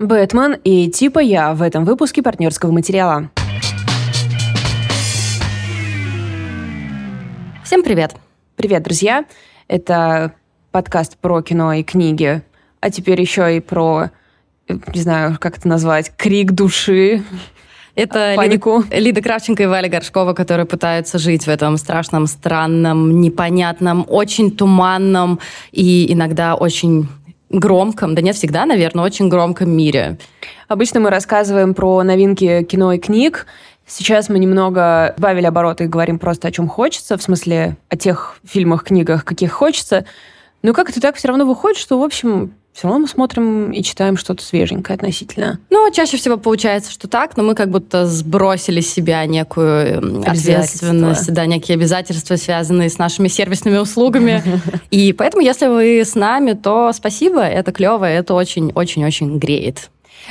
Бэтмен и типа я в этом выпуске партнерского материала. Всем привет! Привет, друзья! Это подкаст про кино и книги, а теперь еще и про, не знаю, как это назвать, крик души. Это Панику. Лида, Лида Кравченко и Валя Горшкова, которые пытаются жить в этом страшном, странном, непонятном, очень туманном и иногда очень громком, да нет, всегда, наверное, очень громком мире. Обычно мы рассказываем про новинки кино и книг. Сейчас мы немного добавили обороты и говорим просто о чем хочется, в смысле о тех фильмах, книгах, каких хочется. Но как-то так все равно выходит, что, в общем, все равно мы смотрим и читаем что-то свеженькое относительно. Ну, чаще всего получается, что так, но мы как будто сбросили с себя некую ответственность, да, некие обязательства, связанные с нашими сервисными услугами. И поэтому, если вы с нами, то спасибо, это клево, это очень-очень-очень греет.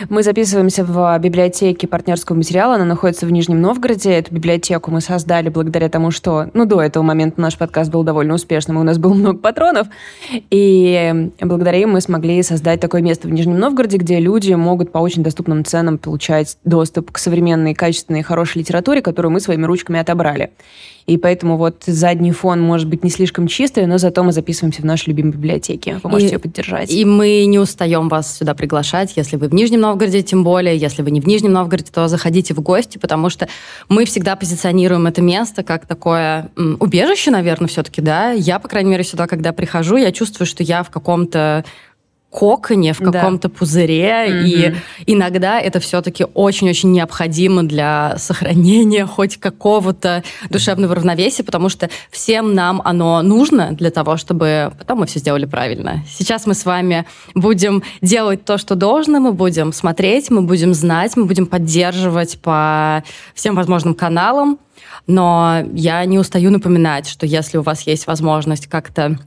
Мы записываемся в библиотеке партнерского материала. Она находится в Нижнем Новгороде. Эту библиотеку мы создали благодаря тому, что, ну, до этого момента наш подкаст был довольно успешным, и у нас было много патронов. И благодаря им мы смогли создать такое место в Нижнем Новгороде, где люди могут по очень доступным ценам получать доступ к современной, качественной, хорошей литературе, которую мы своими ручками отобрали. И поэтому вот задний фон может быть не слишком чистый, но зато мы записываемся в нашей любимой библиотеке. Вы можете и, ее поддержать. И мы не устаем вас сюда приглашать, если вы в Нижнем Новгороде, тем более. Если вы не в Нижнем Новгороде, то заходите в гости, потому что мы всегда позиционируем это место как такое убежище, наверное, все-таки, да. Я, по крайней мере, сюда, когда прихожу, я чувствую, что я в каком-то коконе, в каком-то да. пузыре, mm-hmm. и иногда это все-таки очень-очень необходимо для сохранения хоть какого-то душевного равновесия, потому что всем нам оно нужно для того, чтобы потом мы все сделали правильно. Сейчас мы с вами будем делать то, что должно, мы будем смотреть, мы будем знать, мы будем поддерживать по всем возможным каналам, но я не устаю напоминать, что если у вас есть возможность как-то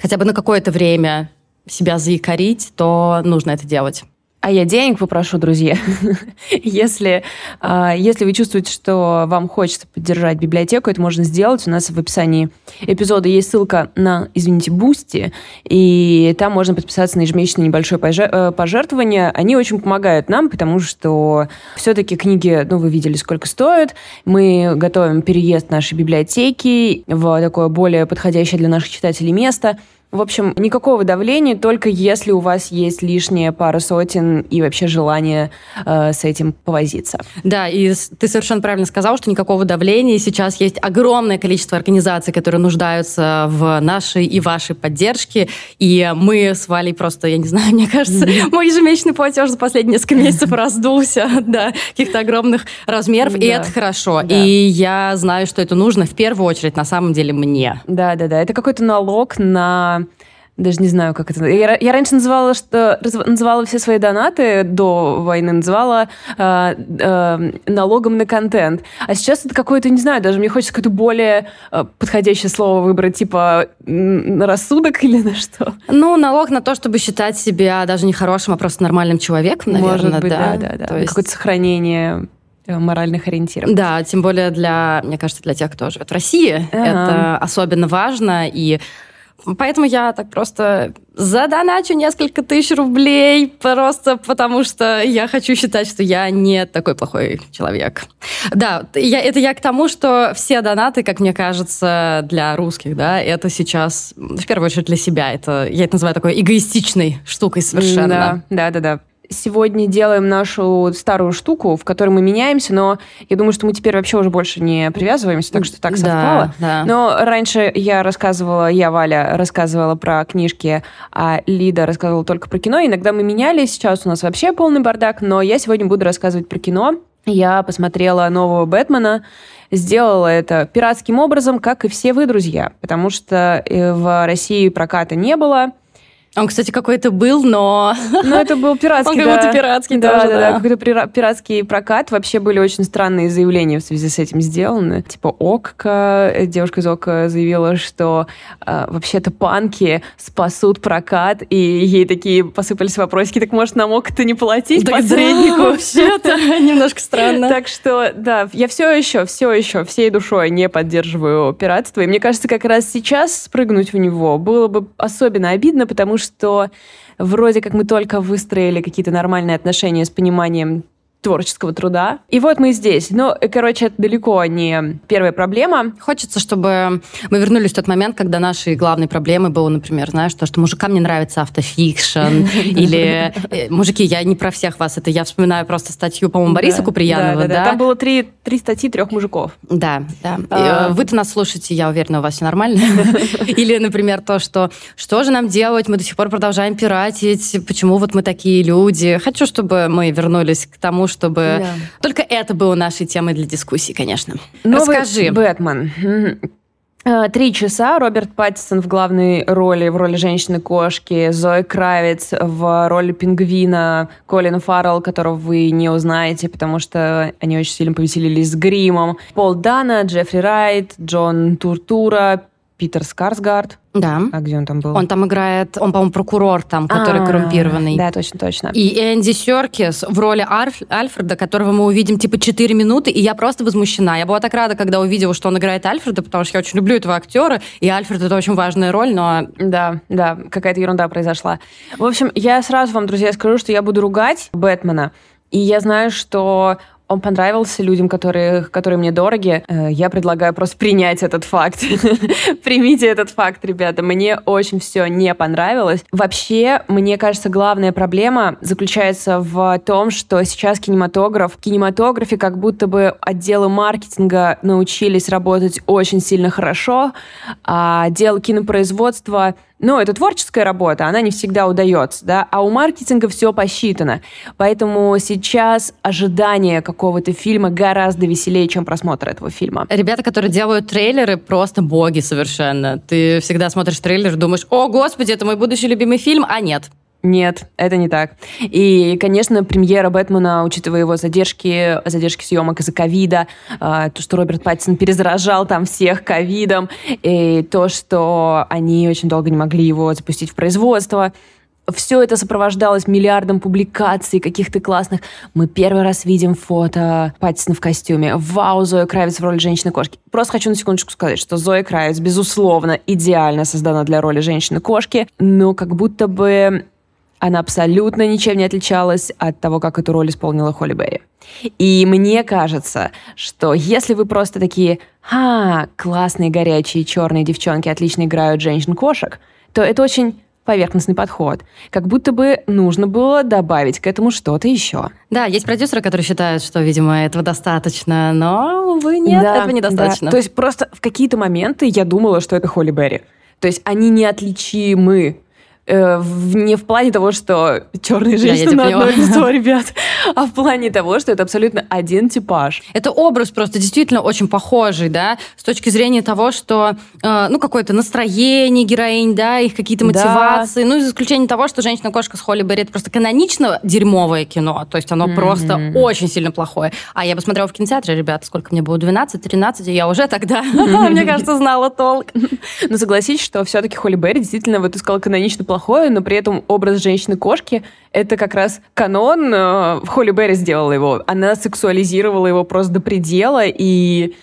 хотя бы на какое-то время себя заикарить, то нужно это делать. А я денег попрошу, друзья. если, а, если вы чувствуете, что вам хочется поддержать библиотеку, это можно сделать. У нас в описании эпизода есть ссылка на, извините, Бусти, и там можно подписаться на ежемесячное небольшое э, пожертвование. Они очень помогают нам, потому что все-таки книги, ну, вы видели, сколько стоят. Мы готовим переезд нашей библиотеки в такое более подходящее для наших читателей место – в общем, никакого давления, только если у вас есть лишняя пара сотен и вообще желание э, с этим повозиться. Да, и ты совершенно правильно сказал, что никакого давления. Сейчас есть огромное количество организаций, которые нуждаются в нашей и вашей поддержке. И мы с Валей просто, я не знаю, мне кажется, mm-hmm. мой ежемесячный платеж за последние несколько месяцев раздулся до каких-то огромных размеров. И это хорошо. И я знаю, что это нужно в первую очередь на самом деле мне. Да, да, да. Это какой-то налог на даже не знаю, как это... Я, я раньше называла, что называла все свои донаты до войны, называла э, э, налогом на контент. А сейчас это какое-то, не знаю, даже мне хочется какое-то более э, подходящее слово выбрать, типа на рассудок или на что? Ну, налог на то, чтобы считать себя даже не хорошим, а просто нормальным человеком, наверное, Может быть, да. да, да, да. То есть... Какое-то сохранение э, моральных ориентиров. Да, тем более для, мне кажется, для тех, кто живет в России, ага. это особенно важно. И Поэтому я так просто задоначу несколько тысяч рублей, просто потому что я хочу считать, что я не такой плохой человек. Да, я, это я к тому, что все донаты, как мне кажется, для русских, да, это сейчас, в первую очередь, для себя. Это, я это называю такой эгоистичной штукой совершенно. Да, да, да. да сегодня делаем нашу старую штуку, в которой мы меняемся, но я думаю, что мы теперь вообще уже больше не привязываемся, так что так совпало. Да, да. Но раньше я рассказывала, я, Валя, рассказывала про книжки, а Лида рассказывала только про кино. Иногда мы менялись, сейчас у нас вообще полный бардак, но я сегодня буду рассказывать про кино. Я посмотрела нового Бэтмена, сделала это пиратским образом, как и все вы, друзья, потому что э, в России проката не было, он, кстати, какой-то был, но... Ну, это был пиратский, Он как будто пиратский да, тоже, да. Да, какой-то пиратский прокат. Вообще были очень странные заявления в связи с этим сделаны. Типа ОККО, э, девушка из ОККО заявила, что э, вообще-то панки спасут прокат, и ей такие посыпались вопросики, так может нам ОККО-то не платить да, посреднику? Да, вообще-то немножко странно. Так что, да, я все еще, все еще, всей душой не поддерживаю пиратство. И мне кажется, как раз сейчас спрыгнуть в него было бы особенно обидно, потому что что вроде как мы только выстроили какие-то нормальные отношения с пониманием творческого труда. И вот мы здесь. Но, короче, это далеко не первая проблема. Хочется, чтобы мы вернулись в тот момент, когда нашей главной проблемой было, например, знаешь, то, что мужикам не нравится автофикшн, или э, мужики, я не про всех вас, это я вспоминаю просто статью, по-моему, Бориса Куприянова, да? Там было три, статьи трех мужиков. Да, да. А. Э, вы-то нас слушаете, я уверена, у вас все нормально. Или, например, то, что что же нам делать, мы до сих пор продолжаем пиратить, почему вот мы такие люди. Хочу, чтобы мы вернулись к тому, чтобы да. только это было нашей темой для дискуссии, конечно. Новый Расскажи. Бэтмен. Э, три часа. Роберт Паттисон в главной роли, в роли женщины-кошки, Зои Кравец в роли пингвина, Колин Фаррелл, которого вы не узнаете, потому что они очень сильно повеселились с гримом, Пол Дана, Джеффри Райт, Джон Туртура, Питер Скарсгард. Да. А где он там был? Он там играет, он, по-моему, прокурор там, который а, коррумпированный. Да, точно, точно. И Энди Серкис в роли Альф, Альфреда, которого мы увидим типа 4 минуты, и я просто возмущена. Я была так рада, когда увидела, что он играет Альфреда, потому что я очень люблю этого актера, и Альфред это очень важная роль, но... Да, да, какая-то ерунда произошла. В общем, я сразу вам, друзья, скажу, что я буду ругать Бэтмена, и я знаю, что он понравился людям, которые, которые мне дороги. Э, я предлагаю просто принять этот факт. Примите этот факт, ребята. Мне очень все не понравилось. Вообще, мне кажется, главная проблема заключается в том, что сейчас кинематограф, в кинематографе как будто бы отделы маркетинга научились работать очень сильно хорошо, а отдел кинопроизводства но это творческая работа, она не всегда удается, да, а у маркетинга все посчитано. Поэтому сейчас ожидание какого-то фильма гораздо веселее, чем просмотр этого фильма. Ребята, которые делают трейлеры, просто боги совершенно. Ты всегда смотришь трейлер, думаешь, о, господи, это мой будущий любимый фильм, а нет. Нет, это не так. И, конечно, премьера Бэтмена, учитывая его задержки, задержки съемок из-за ковида, э, то, что Роберт Паттисон перезаражал там всех ковидом, и то, что они очень долго не могли его запустить в производство, все это сопровождалось миллиардом публикаций каких-то классных. Мы первый раз видим фото Паттисона в костюме. Вау, Зоя Кравец в роли женщины-кошки. Просто хочу на секундочку сказать, что Зоя Кравец, безусловно, идеально создана для роли женщины-кошки, но как будто бы она абсолютно ничем не отличалась от того, как эту роль исполнила Холли Берри. И мне кажется, что если вы просто такие «Ха, классные горячие черные девчонки отлично играют женщин-кошек», то это очень поверхностный подход. Как будто бы нужно было добавить к этому что-то еще. Да, есть продюсеры, которые считают, что, видимо, этого достаточно, но, увы, нет, да, этого недостаточно. Да. То есть просто в какие-то моменты я думала, что это Холли Берри. То есть они неотличимы э, не в плане того, что черные женщины да, на одно лицо, ребят, а в плане того, что это абсолютно один типаж. Это образ просто действительно очень похожий, да, с точки зрения того, что, э, ну, какое-то настроение героинь, да, их какие-то мотивации, да. ну, за исключением того, что «Женщина-кошка» с Холли Берри это просто канонично дерьмовое кино, то есть оно mm-hmm. просто очень сильно плохое. А я посмотрела в кинотеатре, ребята, сколько мне было, 12-13, и я уже тогда, мне кажется, знала толк. Но согласитесь, что все-таки Холли Берри действительно, вот ты сказала, канонично плохое, плохое, но при этом образ женщины-кошки — это как раз канон. Э, Холли Берри сделала его. Она сексуализировала его просто до предела, и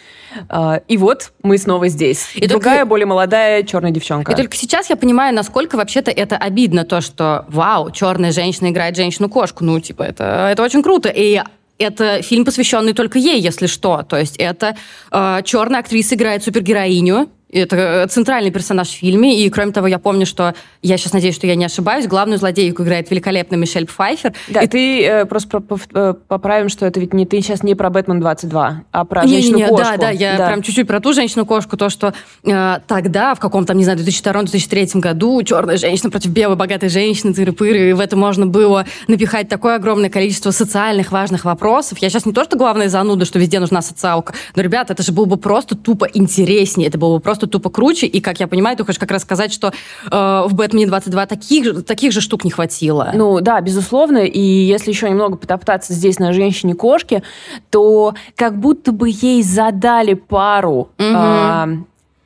Uh, и вот мы снова здесь. И Другая, только... более молодая черная девчонка. И только сейчас я понимаю, насколько вообще-то это обидно, то, что вау, черная женщина играет женщину-кошку. Ну, типа, это, это очень круто. И это фильм, посвященный только ей, если что. То есть это э, черная актриса играет супергероиню, это э, центральный персонаж в фильме, и кроме того, я помню, что, я сейчас надеюсь, что я не ошибаюсь, главную злодейку играет великолепно Мишель Пфайфер. Да, и ты э, просто э, поправим, что это ведь не ты сейчас не про Бэтмен 22, а про женщину-кошку. Да, да, я да. прям чуть-чуть про ту женщину-кошку, то, что э, тогда, в каком-то, не знаю, 2002-2003 году, черная женщина против белой богатой женщины, тыры-пыры, и в это можно было напихать такое огромное количество социальных важных вопросов. Я сейчас не то, что главная зануда, что везде нужна социалка, но, ребята, это же было бы просто тупо интереснее, это было бы просто тупо круче, и, как я понимаю, ты хочешь как раз сказать, что э, в «Бэтмене 22» таких, таких же штук не хватило. Ну, да, безусловно, и если еще немного потоптаться здесь на женщине-кошке, то как будто бы ей задали пару... Угу. Э,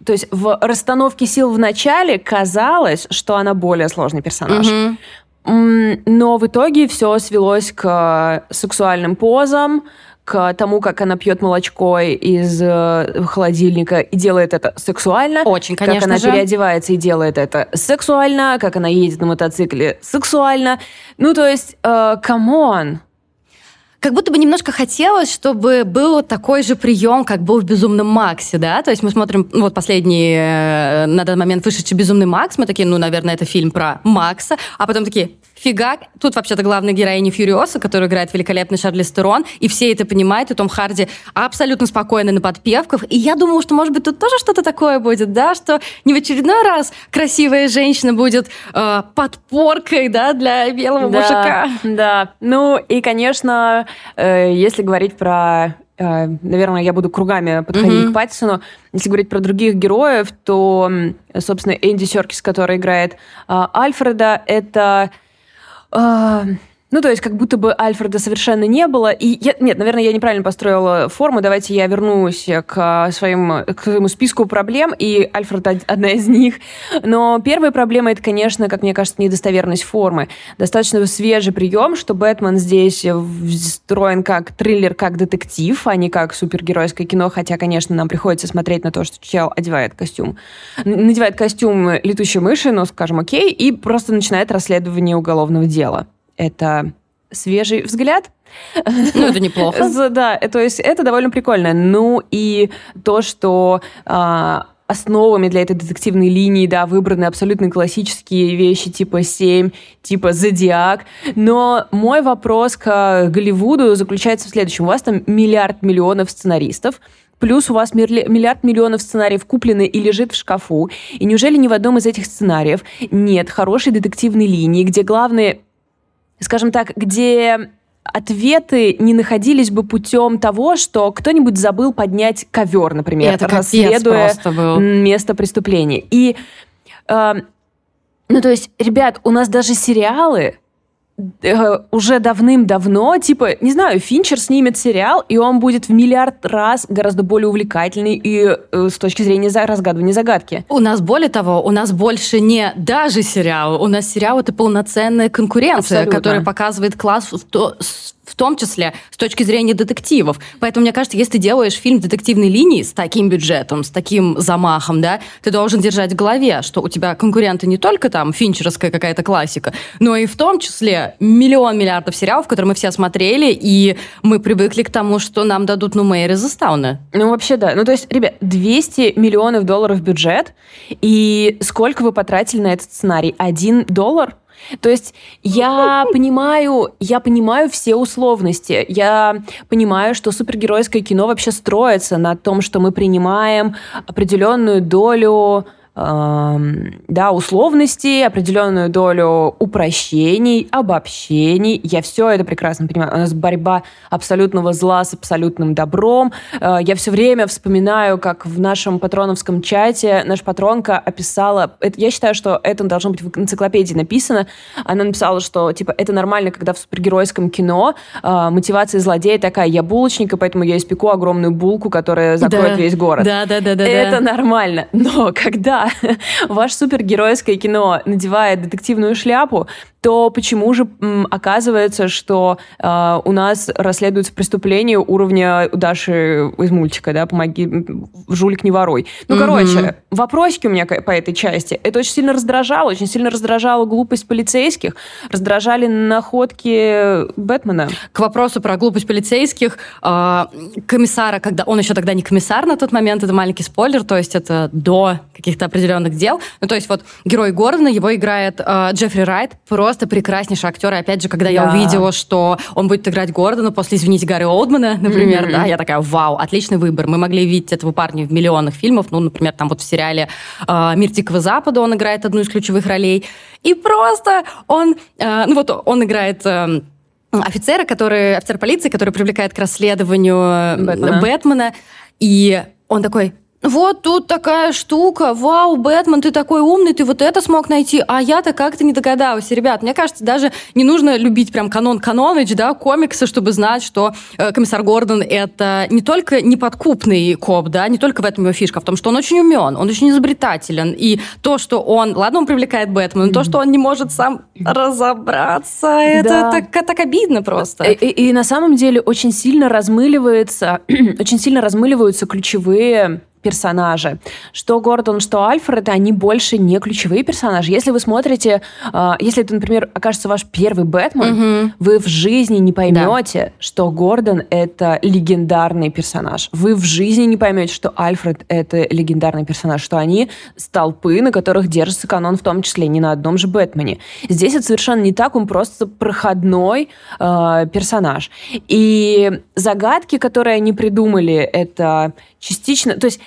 то есть в расстановке сил в начале казалось, что она более сложный персонаж. Угу. Но в итоге все свелось к сексуальным позам, к тому, как она пьет молочко из э, холодильника и делает это сексуально. Очень, конечно Как она же. переодевается и делает это сексуально, как она едет на мотоцикле сексуально. Ну, то есть, э, come on. Как будто бы немножко хотелось, чтобы был такой же прием, как был в «Безумном Максе», да? То есть мы смотрим, ну, вот последний, э, на данный момент вышедший «Безумный Макс», мы такие, ну, наверное, это фильм про Макса, а потом такие, фигак, тут вообще-то главная героиня Фуриоса, которую играет великолепный Шарлиз Терон, и все это понимают, и Том Харди абсолютно спокойно на подпевках, и я думала, что, может быть, тут тоже что-то такое будет, да, что не в очередной раз красивая женщина будет э, подпоркой, да, для белого Да, мужика. Да. Ну, и, конечно, э, если говорить про... э, Наверное, я буду кругами подходить Мгм. к Паттисону. Если говорить про других героев, то, собственно, Энди Серкис, который играет а, Альфреда, это... а, Ну, то есть, как будто бы Альфреда совершенно не было. И я, нет, наверное, я неправильно построила форму. Давайте я вернусь к, а, своим, к своему списку проблем, и Альфред од- одна из них. Но первая проблема это, конечно, как мне кажется, недостоверность формы. Достаточно свежий прием, что Бэтмен здесь встроен как триллер, как детектив, а не как супергеройское кино. Хотя, конечно, нам приходится смотреть на то, что чел одевает костюм. Надевает костюм летучей мыши, ну, скажем, окей, и просто начинает расследование уголовного дела. Это свежий взгляд. Ну, это неплохо. Да, то есть это довольно прикольно. Ну и то, что а, основами для этой детективной линии, да, выбраны абсолютно классические вещи типа 7, типа Зодиак. Но мой вопрос к Голливуду заключается в следующем. У вас там миллиард миллионов сценаристов, Плюс у вас миллиард миллионов сценариев куплены и лежит в шкафу. И неужели ни в одном из этих сценариев нет хорошей детективной линии, где главные скажем так, где ответы не находились бы путем того, что кто-нибудь забыл поднять ковер, например, это расследуя место преступления. И, э, ну, то есть, ребят, у нас даже сериалы уже давным-давно, типа, не знаю, Финчер снимет сериал, и он будет в миллиард раз гораздо более увлекательный и э, с точки зрения за- разгадывания загадки. У нас, более того, у нас больше не даже сериал, у нас сериал — это полноценная конкуренция, Абсолютно. которая показывает класс в, то- с- в том числе с точки зрения детективов. Поэтому, мне кажется, если ты делаешь фильм детективной линии с таким бюджетом, с таким замахом, да, ты должен держать в голове, что у тебя конкуренты не только там финчеровская какая-то классика, но и в том числе миллион миллиардов сериалов, которые мы все смотрели, и мы привыкли к тому, что нам дадут, ну, Мэри Застауна. Ну, вообще, да. Ну, то есть, ребят, 200 миллионов долларов бюджет, и сколько вы потратили на этот сценарий? Один доллар? То есть я понимаю, я понимаю все условности. Я понимаю, что супергеройское кино вообще строится на том, что мы принимаем определенную долю да, условностей, определенную долю упрощений, обобщений. Я все это прекрасно понимаю. У нас борьба абсолютного зла с абсолютным добром. Э, Я все время вспоминаю, как в нашем патроновском чате наша патронка описала... это- я считаю, что это должно быть в энциклопедии написано. Она написала, что типа это нормально, когда в супергеройском кино э, мотивация злодея такая, я булочник, и поэтому я испеку огромную булку, которая закроет Да. весь город. Да, да, да, да. Это нормально. Но когда ваше супергеройское кино надевает детективную шляпу, то почему же м, оказывается, что э, у нас расследуется преступление уровня Даши из мультика, да, помоги, жулик не воруй. Ну, Мгм. короче, вопросики у меня по этой части. Это очень сильно раздражало, очень сильно раздражала глупость полицейских, раздражали находки Бэтмена. К вопросу про глупость полицейских, э, комиссара, когда он еще тогда не комиссар на тот момент, это маленький спойлер, то есть это до каких-то определенных дел. Ну, то есть вот герой Гордона, его играет э, Джеффри Райт, просто прекраснейший актер. И опять же, когда я Да. увидела, что он будет играть Гордона после, извините, Гарри Олдмана, например, Мгм. да, я такая, вау, отличный выбор. Мы могли видеть этого парня в миллионах фильмов, ну, например, там вот в сериале э, «Мир Дикого Запада» он играет одну из ключевых ролей. И просто он, э, ну вот он играет... э, офицера, который, офицер полиции, который привлекает к расследованию э, Бэтмена. Бэтмена. И он такой, вот тут такая штука, вау, Бэтмен, ты такой умный, ты вот это смог найти, а я-то как-то не догадалась. Ребят, мне кажется, даже не нужно любить прям канон Каноныч, да, комиксы, чтобы знать, что э, комиссар Гордон это не только неподкупный коп, да, не только в этом его фишка, а в том, что он очень умен, он очень изобретателен, и то, что он, ладно, он привлекает Бэтмена, но то, что он не может сам разобраться, это да. так, так обидно просто. И, и, и на самом деле очень сильно размыливается, очень сильно размыливаются ключевые персонажи. Что Гордон, что Альфред, они больше не ключевые персонажи. Если вы смотрите, э, если это, например, окажется ваш первый Бэтмен, угу. вы в жизни не поймете, да. что Гордон это легендарный персонаж. Вы в жизни не поймете, что Альфред это легендарный персонаж, что они столпы, на которых держится канон, в том числе не на одном же Бэтмене. Здесь это совершенно не так, он просто проходной э, персонаж. И загадки, которые они придумали, это частично, то есть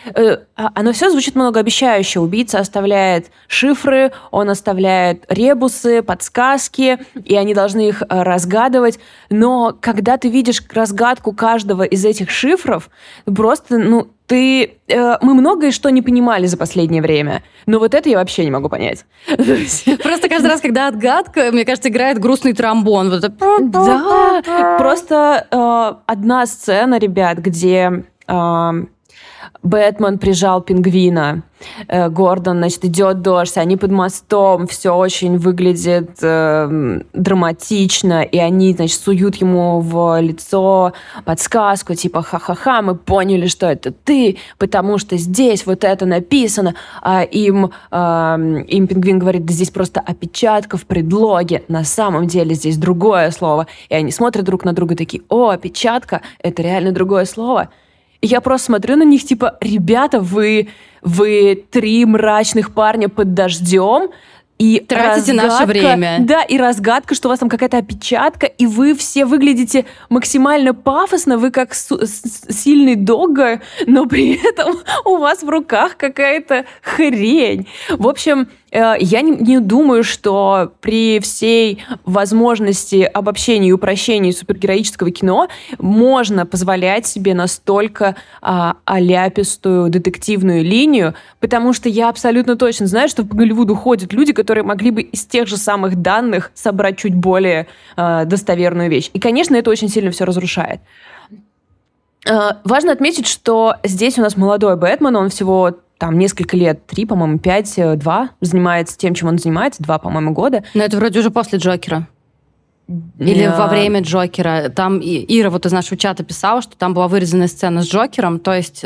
оно все звучит многообещающе. Убийца оставляет шифры, он оставляет ребусы, подсказки, и они должны их э, разгадывать. Но когда ты видишь разгадку каждого из этих шифров, просто, ну, ты... Э, мы многое что не понимали за последнее время, но вот это я вообще не могу понять. Просто каждый раз, когда отгадка, мне кажется, играет грустный тромбон. Вот это... Да, просто э, одна сцена, ребят, где э, Бэтмен прижал пингвина. Э, Гордон, значит, идет дождь, они под мостом, все очень выглядит э, драматично, и они, значит, суют ему в лицо подсказку, типа, ха-ха-ха, мы поняли, что это ты, потому что здесь вот это написано, а им, э, им пингвин говорит, да здесь просто опечатка в предлоге, на самом деле здесь другое слово, и они смотрят друг на друга такие, о, опечатка, это реально другое слово, я просто смотрю на них, типа, ребята, вы, вы три мрачных парня под дождем, и Тратите разгадка, наше время. Да, и разгадка, что у вас там какая-то опечатка, и вы все выглядите максимально пафосно, вы как сильный дога, но при этом у вас в руках какая-то хрень. В общем, я не, не думаю, что при всей возможности обобщения и упрощения супергероического кино можно позволять себе настолько а, аляпистую детективную линию, потому что я абсолютно точно знаю, что по Голливуду ходят люди, которые могли бы из тех же самых данных собрать чуть более а, достоверную вещь. И, конечно, это очень сильно все разрушает. Э, важно отметить, что здесь у нас молодой Бэтмен, он всего там несколько лет, три, по-моему, пять, э, два, занимается тем, чем он занимается, два, по-моему, года. Но это вроде уже после Джокера. Или yeah. во время Джокера. Там Ира вот из нашего чата писала, что там была вырезанная сцена с Джокером, то есть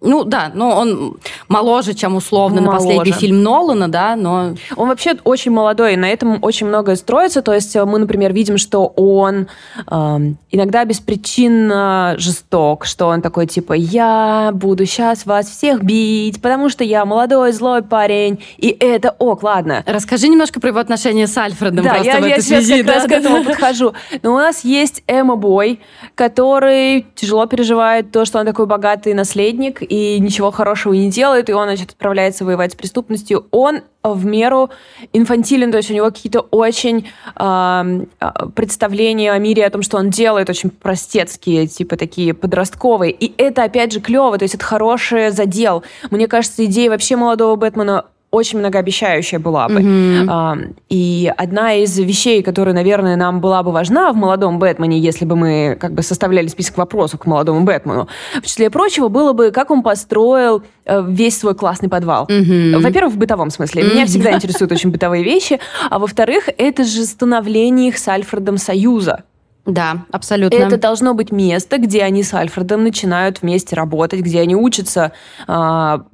ну да, но он моложе, чем условно моложе. на последний фильм Нолана, да, но... Он вообще очень молодой, и на этом очень многое строится. То есть мы, например, видим, что он э, иногда беспричинно жесток, что он такой типа «я буду сейчас вас всех бить, потому что я молодой, злой парень, и это ок, ладно». Расскажи немножко про его отношения с Альфредом да, просто я, в этой я связи. сейчас как да, раз к этому подхожу. Но у нас есть Эмма Бой, который тяжело переживает то, что он такой богатый наследник, и ничего хорошего не делает, и он, значит, отправляется воевать с преступностью. Он в меру инфантилен, то есть у него какие-то очень э, представления о мире, о том, что он делает, очень простецкие, типа такие подростковые. И это, опять же, клево, то есть это хороший задел. Мне кажется, идея вообще молодого Бэтмена очень многообещающая была бы. Mm-hmm. И одна из вещей, которая, наверное, нам была бы важна в молодом Бэтмене, если бы мы как бы составляли список вопросов к молодому Бэтмену, в числе прочего, было бы, как он построил э, весь свой классный подвал. Mm-hmm. Во-первых, в бытовом смысле. Mm-hmm. Меня всегда интересуют очень бытовые вещи. А во-вторых, это же становление их с Альфредом союза. Да, абсолютно. Это должно быть место, где они с Альфредом начинают вместе работать, где они учатся а,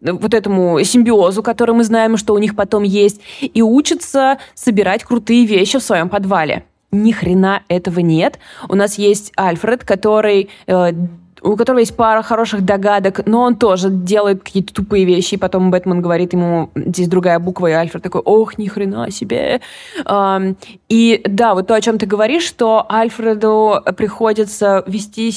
вот этому симбиозу, который мы знаем, что у них потом есть, и учатся собирать крутые вещи в своем подвале. Ни хрена этого нет. У нас есть Альфред, который э, у которого есть пара хороших догадок, но он тоже делает какие-то тупые вещи, и потом Бэтмен говорит ему, здесь другая буква, и Альфред такой, ох, ни хрена себе. И да, вот то, о чем ты говоришь, что Альфреду приходится вести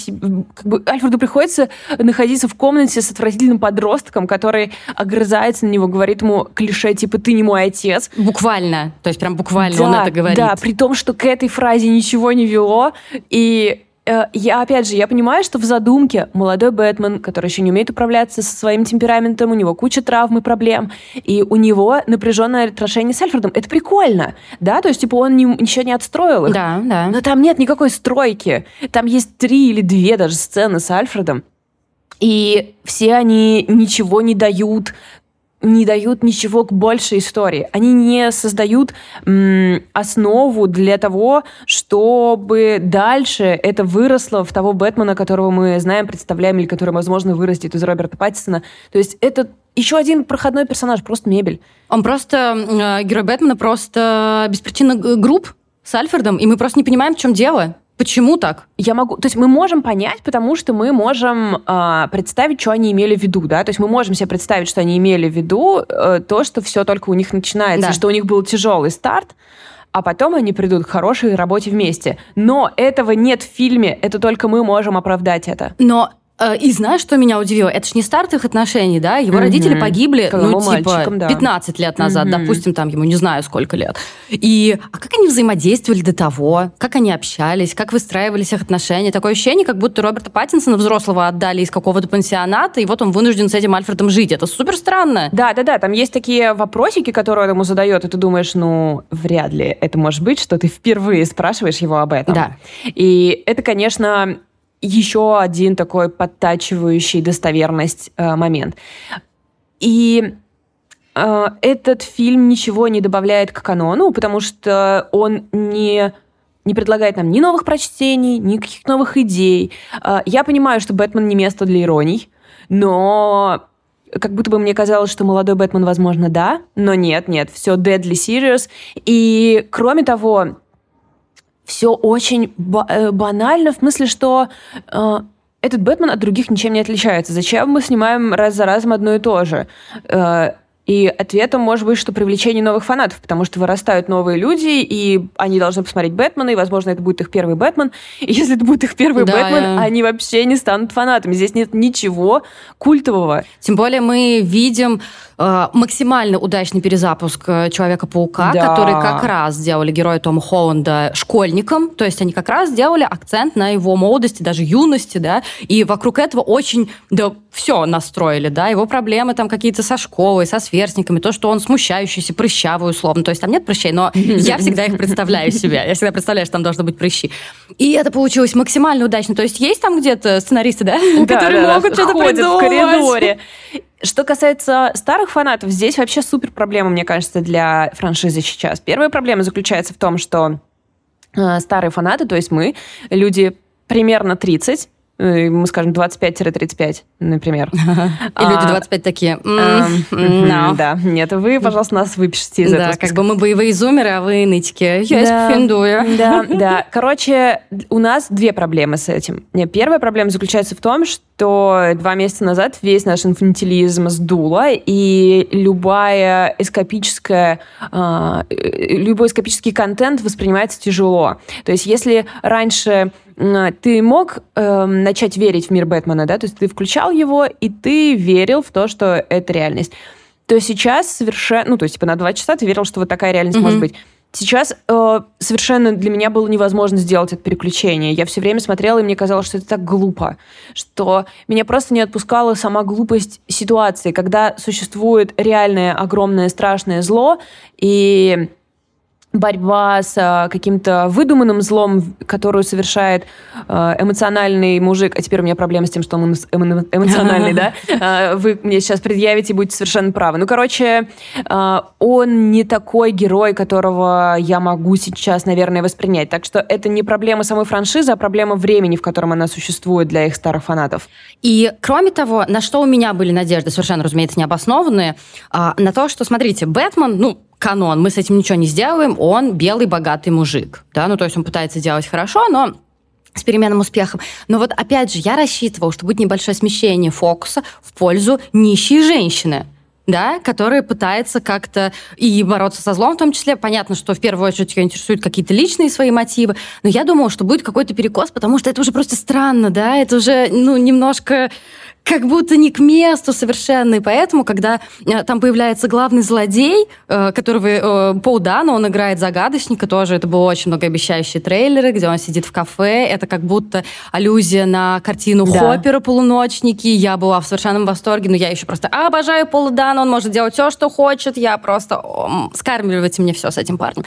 как бы Альфреду приходится находиться в комнате с отвратительным подростком, который огрызается на него, говорит ему клише, типа, ты не мой отец. Буквально, то есть прям буквально да, он это говорит. Да, при том, что к этой фразе ничего не вело, и я, опять же, я понимаю, что в задумке молодой Бэтмен, который еще не умеет управляться со своим темпераментом, у него куча травм и проблем, и у него напряженное отношение с Альфредом. Это прикольно, да? То есть, типа, он не, ничего не отстроил их. Да, да. Но там нет никакой стройки. Там есть три или две даже сцены с Альфредом, и все они ничего не дают не дают ничего к большей истории. Они не создают м, основу для того, чтобы дальше это выросло в того Бэтмена, которого мы знаем, представляем, или который, возможно, вырастет из Роберта Паттисона. То есть это еще один проходной персонаж, просто мебель. Он просто, э, герой Бэтмена просто беспричинно групп с Альфредом, и мы просто не понимаем, в чем дело. Почему так? Я могу, то есть мы можем понять, потому что мы можем э, представить, что они имели в виду, да, то есть мы можем себе представить, что они имели в виду э, то, что все только у них начинается, да. что у них был тяжелый старт, а потом они придут к хорошей работе вместе. Но этого нет в фильме, это только мы можем оправдать это. Но и знаешь, что меня удивило? Это ж не старт их отношений, да? Его mm-hmm. родители погибли, Когда ну, типа, да. 15 лет назад, mm-hmm. допустим, там ему не знаю сколько лет. И а как они взаимодействовали до того? Как они общались? Как выстраивались их отношения? Такое ощущение, как будто Роберта Паттинсона взрослого отдали из какого-то пансионата, и вот он вынужден с этим Альфредом жить. Это супер странно. Да, да, да. Там есть такие вопросики, которые он ему задает, и ты думаешь, ну, вряд ли это может быть, что ты впервые спрашиваешь его об этом. Да. И это, конечно, еще один такой подтачивающий достоверность э, момент. И э, этот фильм ничего не добавляет к канону, потому что он не не предлагает нам ни новых прочтений, ни каких новых идей. Э, я понимаю, что Бэтмен не место для ироний, но как будто бы мне казалось, что молодой Бэтмен, возможно, да, но нет, нет, все deadly serious. И кроме того, все очень э, банально, в смысле, что э, этот Бэтмен от других ничем не отличается. Зачем мы снимаем раз за разом одно и то же? Э, и ответом может быть, что привлечение новых фанатов, потому что вырастают новые люди, и они должны посмотреть Бэтмена, и, возможно, это будет их первый Бэтмен. И если это будет их первый да, Бэтмен, я... они вообще не станут фанатами. Здесь нет ничего культового. Тем более мы видим э, максимально удачный перезапуск э, Человека-паука, да. который как раз сделали героя Тома Холланда школьником. То есть они как раз сделали акцент на его молодости, даже юности, да, и вокруг этого очень, да, все настроили, да, его проблемы там какие-то со школой, со сверстниками, то, что он смущающийся, прыщавый условно. То есть там нет прыщей, но я всегда их представляю себя. Я всегда представляю, что там должны быть прыщи. И это получилось максимально удачно. То есть есть там где-то сценаристы, да, которые могут что-то придумать. в коридоре. Что касается старых фанатов, здесь вообще супер проблема, мне кажется, для франшизы сейчас. Первая проблема заключается в том, что э, старые фанаты, то есть мы, люди примерно 30, э, мы скажем 25-35, например. И люди 25 а, такие, да, нет, вы, пожалуйста, нас выпишите из этого Да, как бы мы боевые зумеры, а вы нытики. Я испрендую. Да, да. Короче, у нас две проблемы с этим. Первая проблема заключается в том, что два месяца назад весь наш инфантилизм сдуло, и любая эскапическая, а, э, любой эскапический контент воспринимается тяжело. То есть если раньше ты мог э, начать верить в мир Бэтмена, да, то есть ты включал его, и ты верил в то, что это реальность. То сейчас совершенно, ну, то есть, типа, на два часа ты верил, что вот такая реальность mm-hmm. может быть. Сейчас э, совершенно для меня было невозможно сделать это переключение. Я все время смотрела, и мне казалось, что это так глупо, что меня просто не отпускала сама глупость ситуации, когда существует реальное огромное страшное зло, и борьба с а, каким-то выдуманным злом, которую совершает а, эмоциональный мужик, а теперь у меня проблема с тем, что он эмоциональный, да, а, вы мне сейчас предъявите и будете совершенно правы. Ну, короче, он не такой герой, которого я могу сейчас, наверное, воспринять. Так что это не проблема самой франшизы, а проблема времени, в котором она существует для их старых фанатов. И, кроме того, на что у меня были надежды, совершенно, разумеется, необоснованные, на то, что, смотрите, Бэтмен, ну, канон, мы с этим ничего не сделаем, он белый богатый мужик, да, ну то есть он пытается делать хорошо, но с переменным успехом. Но вот опять же, я рассчитывал, что будет небольшое смещение фокуса в пользу нищей женщины да, которая пытается как-то и бороться со злом в том числе. Понятно, что в первую очередь ее интересуют какие-то личные свои мотивы, но я думала, что будет какой-то перекос, потому что это уже просто странно, да, это уже, ну, немножко как будто не к месту совершенно. И поэтому, когда э, там появляется главный злодей, э, которого э, Пол Дана, он играет загадочника тоже. Это было очень многообещающие трейлеры, где он сидит в кафе. Это как будто аллюзия на картину да. Хоппера «Полуночники». Я была в совершенном восторге, но я еще просто обожаю Пола Дана. Он может делать все, что хочет. Я просто... Скармливайте мне все с этим парнем.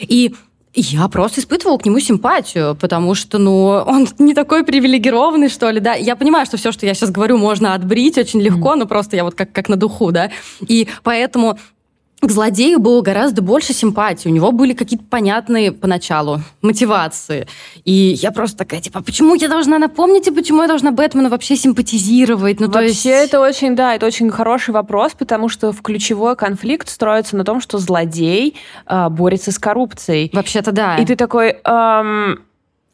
И я просто испытывала к нему симпатию, потому что, ну, он не такой привилегированный, что ли, да. Я понимаю, что все, что я сейчас говорю, можно отбрить очень легко, mm. но просто я вот как, как на духу, да. И поэтому к злодею было гораздо больше симпатии. У него были какие-то понятные поначалу мотивации. И я просто такая, типа, «А почему я должна напомнить, и почему я должна Бэтмена вообще симпатизировать? Ну, вообще, то есть... это очень, да, это очень хороший вопрос, потому что в ключевой конфликт строится на том, что злодей э, борется с коррупцией. Вообще-то да. И ты такой... Эм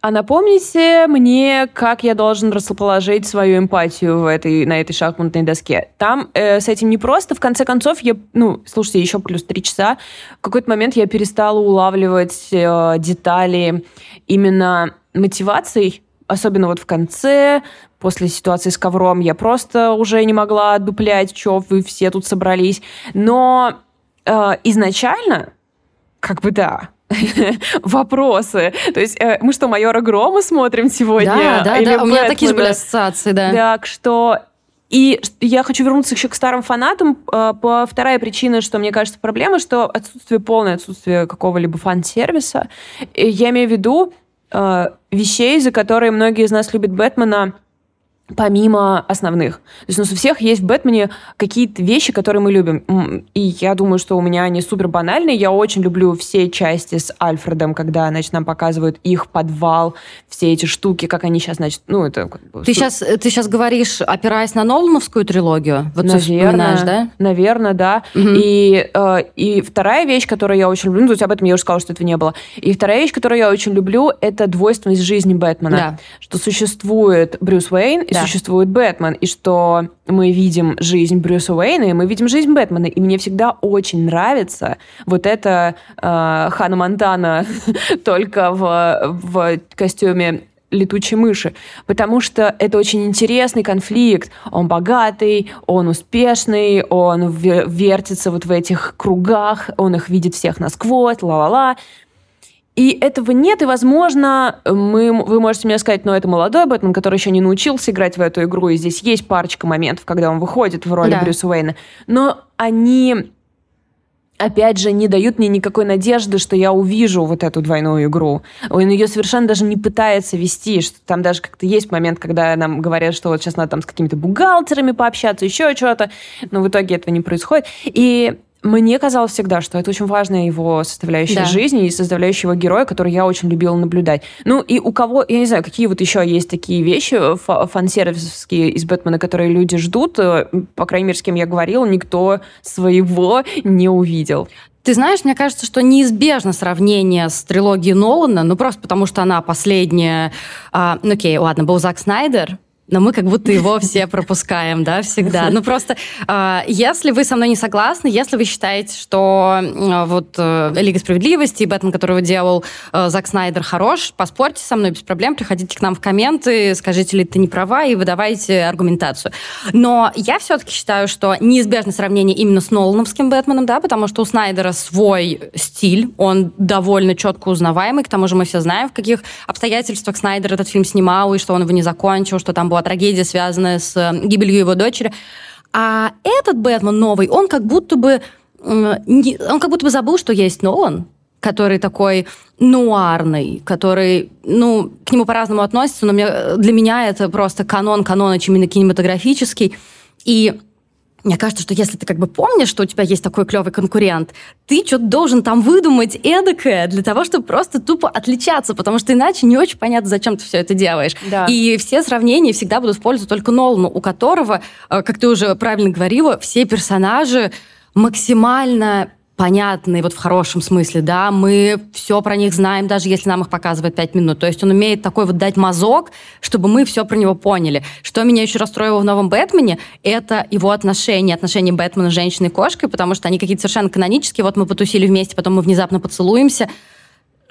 а напомните мне, как я должен расположить свою эмпатию в этой, на этой шахматной доске. Там э, с этим непросто. В конце концов, я, ну, слушайте, еще плюс три часа. В какой-то момент я перестала улавливать э, детали именно мотиваций, особенно вот в конце, после ситуации с ковром, я просто уже не могла дуплять, что вы все тут собрались. Но э, изначально, как бы да, вопросы. То есть э, мы что, майора Грома смотрим сегодня? Да, да, Или да. У меня такие же были ассоциации, да. Так что и я хочу вернуться еще к старым фанатам. Э, по вторая причина, что мне кажется проблема, что отсутствие полное отсутствие какого-либо фан-сервиса. Я имею в виду э, вещей, за которые многие из нас любят Бэтмена помимо основных. То есть у нас у всех есть в Бэтмене какие-то вещи, которые мы любим. И я думаю, что у меня они супер банальные. Я очень люблю все части с Альфредом, когда, значит, нам показывают их подвал, все эти штуки, как они сейчас, значит, ну, это... Как бы, ты, сейчас, ты сейчас говоришь, опираясь на Нолановскую трилогию? Вот наверное, да? Наверное, да. Угу. И, э, и вторая вещь, которую я очень люблю, ну, то есть об этом я уже сказала, что этого не было. И вторая вещь, которую я очень люблю, это двойственность жизни Бэтмена. Да. Что существует Брюс Уэйн и да. Существует Бэтмен, и что мы видим жизнь Брюса Уэйна, и мы видим жизнь Бэтмена. И мне всегда очень нравится вот это э, Хана Монтана только в, в костюме летучей мыши, потому что это очень интересный конфликт. Он богатый, он успешный, он вертится вот в этих кругах, он их видит всех насквозь, ла-ла-ла. И этого нет, и, возможно, мы, вы можете мне сказать, но это молодой Бэтмен, который еще не научился играть в эту игру, и здесь есть парочка моментов, когда он выходит в роли да. Брюса Уэйна. Но они, опять же, не дают мне никакой надежды, что я увижу вот эту двойную игру. Он ее совершенно даже не пытается вести, что там даже как-то есть момент, когда нам говорят, что вот сейчас надо там с какими-то бухгалтерами пообщаться, еще что-то, но в итоге этого не происходит. И мне казалось всегда, что это очень важная его составляющая да. жизни и составляющая его героя, который я очень любила наблюдать. Ну и у кого, я не знаю, какие вот еще есть такие вещи фан-сервисовские из Бэтмена, которые люди ждут, э, по крайней мере, с кем я говорила, никто своего не увидел. Ты знаешь, мне кажется, что неизбежно сравнение с трилогией Нолана, ну просто потому что она последняя. А, ну окей, ладно, был Зак Снайдер, но мы как будто его все пропускаем, да, всегда. Ну просто, а, если вы со мной не согласны, если вы считаете, что вот э, Лига справедливости и Бэтмен, которого делал э, Зак Снайдер, хорош, поспорьте со мной без проблем, приходите к нам в комменты, скажите ли ты не права и выдавайте аргументацию. Но я все-таки считаю, что неизбежно сравнение именно с Нолановским Бэтменом, да, потому что у Снайдера свой стиль, он довольно четко узнаваемый, к тому же мы все знаем, в каких обстоятельствах Снайдер этот фильм снимал, и что он его не закончил, что там была была трагедия, связанная с э, гибелью его дочери. А этот Бэтмен новый, он как будто бы он как будто бы забыл, что есть Нолан, который такой нуарный, который, ну, к нему по-разному относится, но мне, для меня это просто канон канона именно кинематографический. И мне кажется, что если ты как бы помнишь, что у тебя есть такой клевый конкурент, ты что-то должен там выдумать эдакое для того, чтобы просто тупо отличаться, потому что иначе не очень понятно, зачем ты все это делаешь. Да. И все сравнения всегда будут использовать только Нолану, у которого, э, как ты уже правильно говорила, все персонажи максимально понятные, вот в хорошем смысле, да, мы все про них знаем, даже если нам их показывают пять минут. То есть он умеет такой вот дать мазок, чтобы мы все про него поняли. Что меня еще расстроило в новом Бэтмене, это его отношения, отношения Бэтмена с женщиной-кошкой, потому что они какие-то совершенно канонические. Вот мы потусили вместе, потом мы внезапно поцелуемся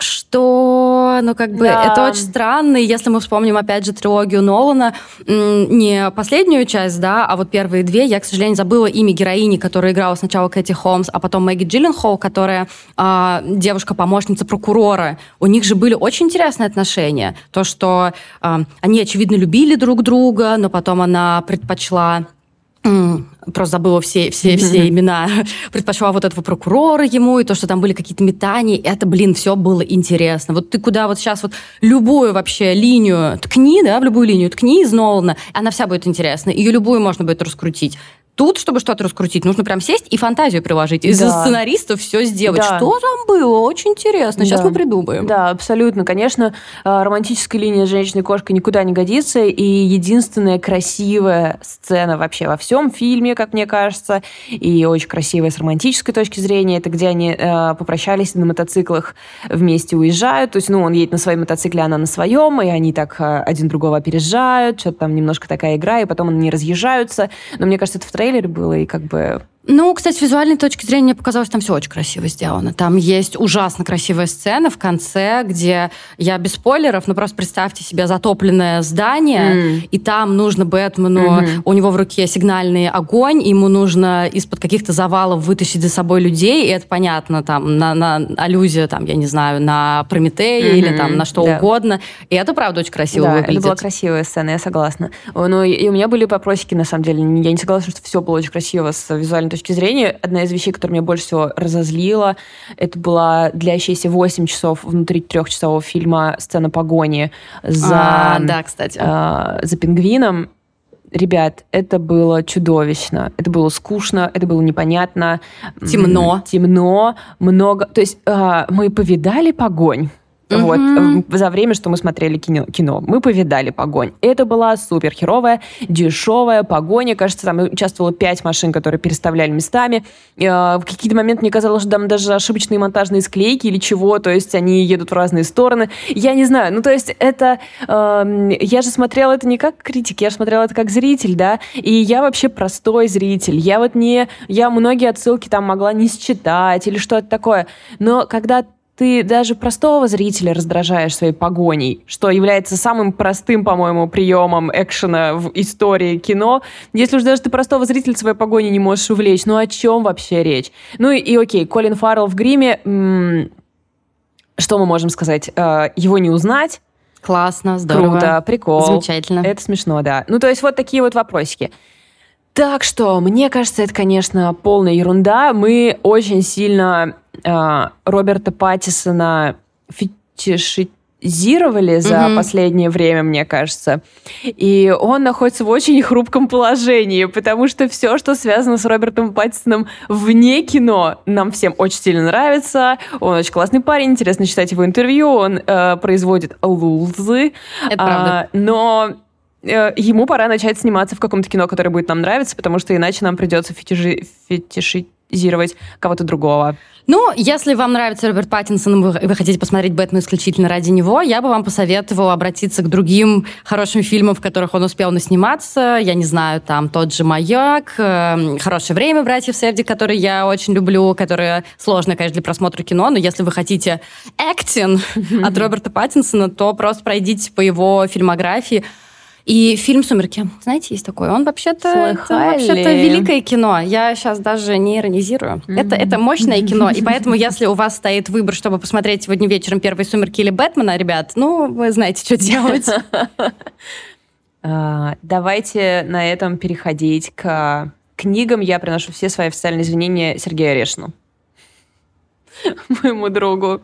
что, ну, как бы, да. это очень странно. Если мы вспомним, опять же, трилогию Нолана, не последнюю часть, да, а вот первые две, я, к сожалению, забыла имя героини, которая играла сначала Кэти Холмс, а потом Мэгги Джилленхол, которая э, девушка-помощница прокурора. У них же были очень интересные отношения. То, что э, они, очевидно, любили друг друга, но потом она предпочла просто забыла все, все, все имена, предпочла вот этого прокурора ему, и то, что там были какие-то метания, это, блин, все было интересно. Вот ты куда вот сейчас вот любую вообще линию ткни, да, в любую линию ткни из Нолана, она вся будет интересна, ее любую можно будет раскрутить. Тут, чтобы что-то раскрутить, нужно прям сесть и фантазию приложить. Из-за да. сценаристов все сделать. Да. Что там было? Очень интересно. Сейчас да. мы придумаем. Да, абсолютно. Конечно, а, романтическая линия женщины и кошка никуда не годится. И единственная красивая сцена вообще во всем фильме, как мне кажется, и очень красивая с романтической точки зрения, это где они э, попрощались на мотоциклах вместе уезжают. То есть, ну, он едет на своем мотоцикле, она на своем, и они так э, один другого опережают. Что-то там немножко такая игра, и потом они разъезжаются. Но мне кажется, это в трейлере было, и как бы ну, кстати, с визуальной точки зрения мне показалось, там все очень красиво сделано. Там есть ужасно красивая сцена в конце, где я без спойлеров, но просто представьте себе затопленное здание, mm. и там нужно Бэтмену, mm-hmm. у него в руке сигнальный огонь, ему нужно из-под каких-то завалов вытащить за собой людей, и это понятно, там, на, на аллюзия, там, я не знаю, на Прометея mm-hmm. или там на что да. угодно. И это, правда, очень красиво да, выглядит. это была красивая сцена, я согласна. Но и у меня были вопросики, на самом деле. Я не согласна, что все было очень красиво с визуальной точки точки зрения, одна из вещей, которая меня больше всего разозлила, это была длящаяся 8 часов внутри трехчасового фильма сцена погони за, а, да, кстати. Э, за пингвином. Ребят, это было чудовищно. Это было скучно, это было непонятно. Темно. Темно, много. То есть э, мы повидали погонь. Mm-hmm. Вот, за время, что мы смотрели кино, кино, мы повидали погонь. Это была супер херовая, дешевая погоня. Кажется, там участвовало пять машин, которые переставляли местами. Э, в какие-то моменты мне казалось, что там даже ошибочные монтажные склейки или чего, то есть они едут в разные стороны. Я не знаю, ну то есть это... Э, я же смотрела это не как критик, я же смотрела это как зритель, да, и я вообще простой зритель. Я вот не... Я многие отсылки там могла не считать или что-то такое. Но когда ты даже простого зрителя раздражаешь своей погоней, что является самым простым, по-моему, приемом экшена в истории кино. Если уж даже ты простого зрителя своей погони не можешь увлечь, ну о чем вообще речь? Ну и, и окей, Колин Фаррелл в гриме, м- что мы можем сказать? Э, его не узнать. Классно, здорово. Круто, прикол. Замечательно. Это смешно, да. Ну, то есть вот такие вот вопросики. Так что, мне кажется, это, конечно, полная ерунда. Мы очень сильно э, Роберта Паттисона фетишизировали за mm-hmm. последнее время, мне кажется. И он находится в очень хрупком положении, потому что все, что связано с Робертом Паттисоном вне кино, нам всем очень сильно нравится. Он очень классный парень, интересно читать его интервью, он э, производит лулзы. Это правда. А, но Э, ему пора начать сниматься в каком-то кино, которое будет нам нравиться, потому что иначе нам придется фетиши, фетишизировать кого-то другого. Ну, если вам нравится Роберт Паттинсон, вы, вы хотите посмотреть Бэтмен исключительно ради него, я бы вам посоветовала обратиться к другим хорошим фильмам, в которых он успел насниматься. Я не знаю, там тот же «Маяк», э, «Хорошее время» братьев Серди, который я очень люблю, которое сложно, конечно, для просмотра кино, но если вы хотите актин от Роберта Паттинсона, то просто пройдите по его фильмографии. И фильм «Сумерки», знаете, есть такой. Он вообще-то, вообще великое кино. Я сейчас даже не иронизирую. Mm-hmm. Это, это мощное кино. И поэтому, если у вас стоит выбор, чтобы посмотреть сегодня вечером «Первые сумерки» или «Бэтмена», ребят, ну, вы знаете, что делать. А, давайте на этом переходить к книгам. Я приношу все свои официальные извинения Сергею Орешину, моему другу.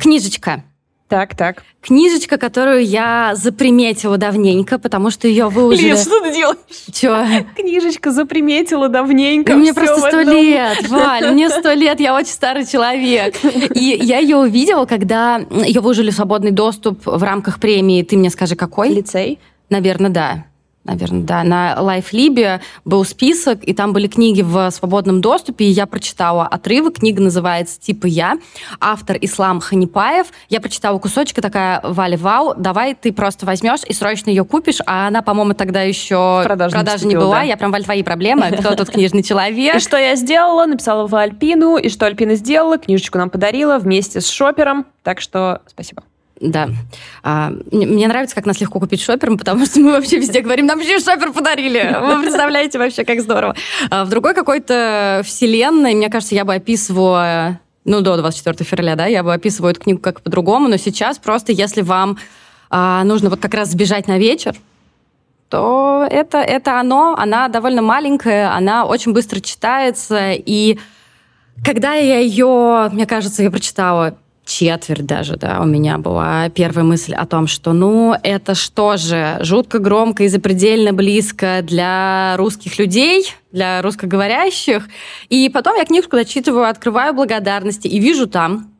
Книжечка. Так, так. Книжечка, которую я заприметила давненько, потому что ее выложили... Лид, что ты делаешь? Че? Книжечка заприметила давненько. мне просто сто лет, Валь, мне сто лет, я очень старый человек. И я ее увидела, когда ее выложили в свободный доступ в рамках премии «Ты мне скажи, какой?» Лицей? Наверное, да. Наверное, да, на LifeLib был список, и там были книги в свободном доступе, и я прочитала отрывок, книга называется «Типа я», автор Ислам Ханипаев. Я прочитала кусочек и такая, Валя, вау, давай ты просто возьмешь и срочно ее купишь, а она, по-моему, тогда еще продажи, продажи не была. Да. Я прям, Валь, твои проблемы, кто тут книжный человек. И что я сделала? Написала в Альпину, и что Альпина сделала? Книжечку нам подарила вместе с шопером, так что спасибо. Да. А, мне нравится, как нас легко купить шопером, потому что мы вообще везде говорим, нам еще шопер подарили. Вы представляете вообще, как здорово. А в другой какой-то вселенной, мне кажется, я бы описывала, ну, до 24 февраля, да, я бы описывала эту книгу как по-другому, но сейчас просто, если вам а, нужно вот как раз сбежать на вечер, то это, это оно, она довольно маленькая, она очень быстро читается, и когда я ее, мне кажется, я прочитала четверть даже, да, у меня была первая мысль о том, что, ну, это что же, жутко громко и запредельно близко для русских людей, для русскоговорящих. И потом я книжку дочитываю, открываю благодарности и вижу там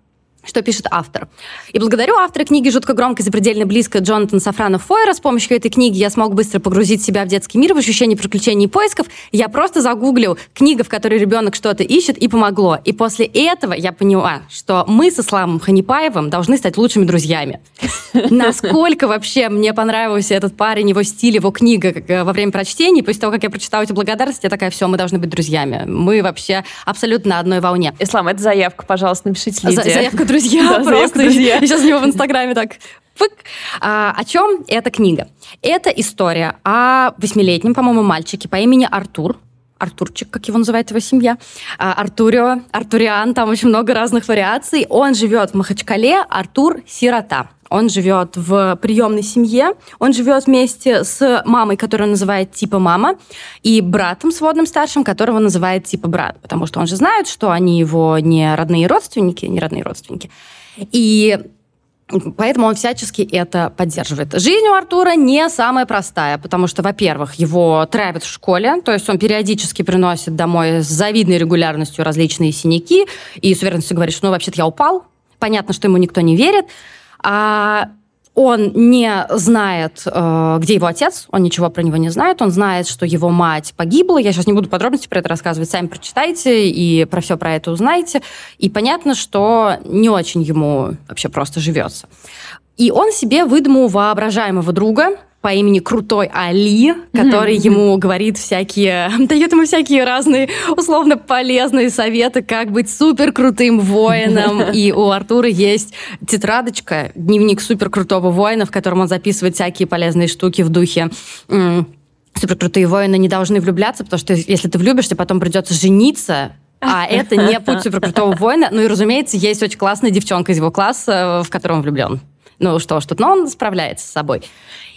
что пишет автор. И благодарю автора книги «Жутко громко и запредельно близко» Джонатан Сафранов Фойера. С помощью этой книги я смог быстро погрузить себя в детский мир, в ощущение приключений и поисков. Я просто загуглил книга, в которой ребенок что-то ищет, и помогло. И после этого я поняла, что мы с Исламом Ханипаевым должны стать лучшими друзьями. Насколько вообще мне понравился этот парень, его стиль, его книга э, во время прочтения. После того, как я прочитала эти благодарности, я такая, все, мы должны быть друзьями. Мы вообще абсолютно на одной волне. Ислам, это заявка, пожалуйста, напишите Лидия. Заявка друзья, да, просто. Друзья. Я сейчас у него в Инстаграме так Фык. А, о чем эта книга? Это история о восьмилетнем, по-моему, мальчике по имени Артур. Артурчик, как его называет его семья, а, Артурио, Артуриан, там очень много разных вариаций. Он живет в Махачкале, Артур сирота. Он живет в приемной семье, он живет вместе с мамой, которую называет типа мама, и братом сводным старшим, которого называет типа брат, потому что он же знает, что они его не родные родственники, не родные родственники. И Поэтому он всячески это поддерживает. Жизнь у Артура не самая простая, потому что, во-первых, его травят в школе, то есть он периодически приносит домой с завидной регулярностью различные синяки и с уверенностью говорит, что ну вообще-то я упал. Понятно, что ему никто не верит а он не знает, э, где его отец, он ничего про него не знает, он знает, что его мать погибла. Я сейчас не буду подробности про это рассказывать, сами прочитайте и про все про это узнаете. И понятно, что не очень ему вообще просто живется. И он себе выдумал воображаемого друга, по имени Крутой Али, который ему говорит всякие, дает ему всякие разные условно полезные советы, как быть супер крутым воином. И у Артура есть тетрадочка, дневник супер крутого воина, в котором он записывает всякие полезные штуки в духе суперкрутые воины не должны влюбляться, потому что если ты влюбишься, потом придется жениться, а это не путь суперкрутого воина. Ну и, разумеется, есть очень классная девчонка из его класса, в котором он влюблен. Ну что ж тут, но он справляется с собой.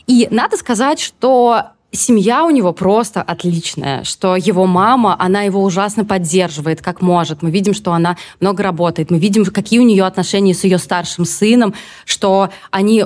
И надо сказать, что семья у него просто отличная, что его мама, она его ужасно поддерживает, как может. Мы видим, что она много работает, мы видим, какие у нее отношения с ее старшим сыном, что они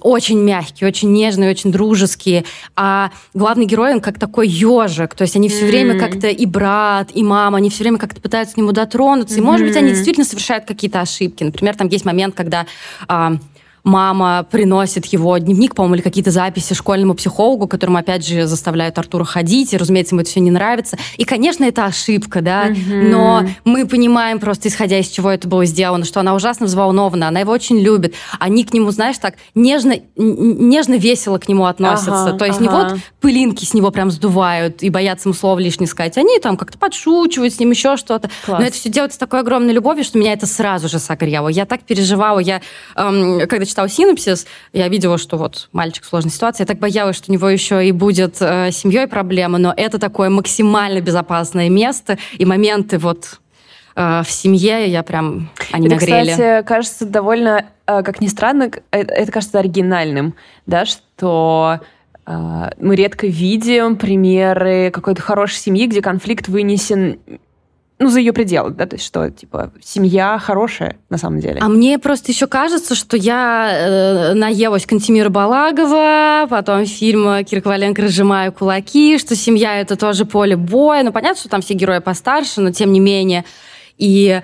очень мягкие, очень нежные, очень дружеские. А главный герой, он как такой ежик. То есть они все mm-hmm. время как-то и брат, и мама, они все время как-то пытаются к нему дотронуться. Mm-hmm. И, может быть, они действительно совершают какие-то ошибки. Например, там есть момент, когда а, мама приносит его дневник, по-моему, или какие-то записи школьному психологу, которому, опять же, заставляют Артура ходить, и, разумеется, ему это все не нравится. И, конечно, это ошибка, да, mm-hmm. но мы понимаем просто, исходя из чего это было сделано, что она ужасно взволнована, она его очень любит. Они к нему, знаешь, так нежно, нежно весело к нему относятся. Ага, То есть ага. не вот пылинки с него прям сдувают и боятся ему слов лишних сказать. Они там как-то подшучивают с ним, еще что-то. Класс. Но это все делается с такой огромной любовью, что меня это сразу же согрело. Я так переживала. Я, эм, когда читала синопсис, я видела, что вот мальчик в сложной ситуации. Я так боялась, что у него еще и будет э, семьей проблемы, но это такое максимально безопасное место, и моменты вот э, в семье я прям они это, нагрели. кстати, кажется довольно, э, как ни странно, это, это кажется оригинальным, да, что э, мы редко видим примеры какой-то хорошей семьи, где конфликт вынесен ну, за ее пределы, да, то есть что, типа, семья хорошая на самом деле. А мне просто еще кажется, что я э, наелась Кантимира Балагова, потом фильм Киркваленко «Разжимаю кулаки», что семья — это тоже поле боя. Ну, понятно, что там все герои постарше, но тем не менее. И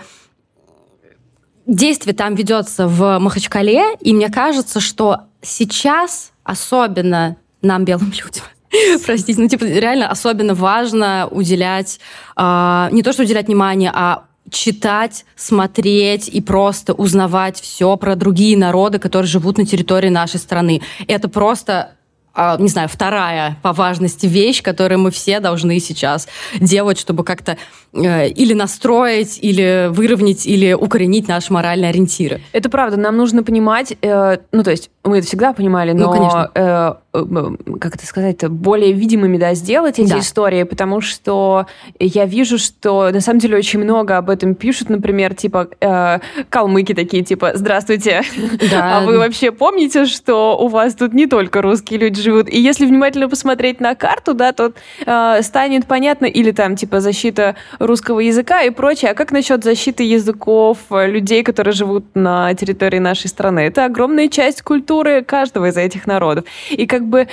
действие там ведется в Махачкале, и мне кажется, что сейчас особенно нам, белым людям, Простите, ну типа реально особенно важно уделять, э, не то что уделять внимание, а читать, смотреть и просто узнавать все про другие народы, которые живут на территории нашей страны. Это просто а, не знаю, вторая по важности вещь, которую мы все должны сейчас делать, чтобы как-то или настроить, или выровнять, или укоренить наши моральные ориентиры. Это правда. Нам нужно понимать, э, ну, то есть мы это всегда понимали, ну, но, ну, конечно. Э, э, как это сказать более видимыми, да, сделать эти да. истории, потому что я вижу, что на самом деле очень много об этом пишут, например, типа э, калмыки такие, типа, здравствуйте, да. а вы вообще помните, что у вас тут не только русские люди живут. И если внимательно посмотреть на карту, да, то э, станет понятно, или там типа защита русского языка и прочее. А как насчет защиты языков э, людей, которые живут на территории нашей страны? Это огромная часть культуры каждого из этих народов. И как бы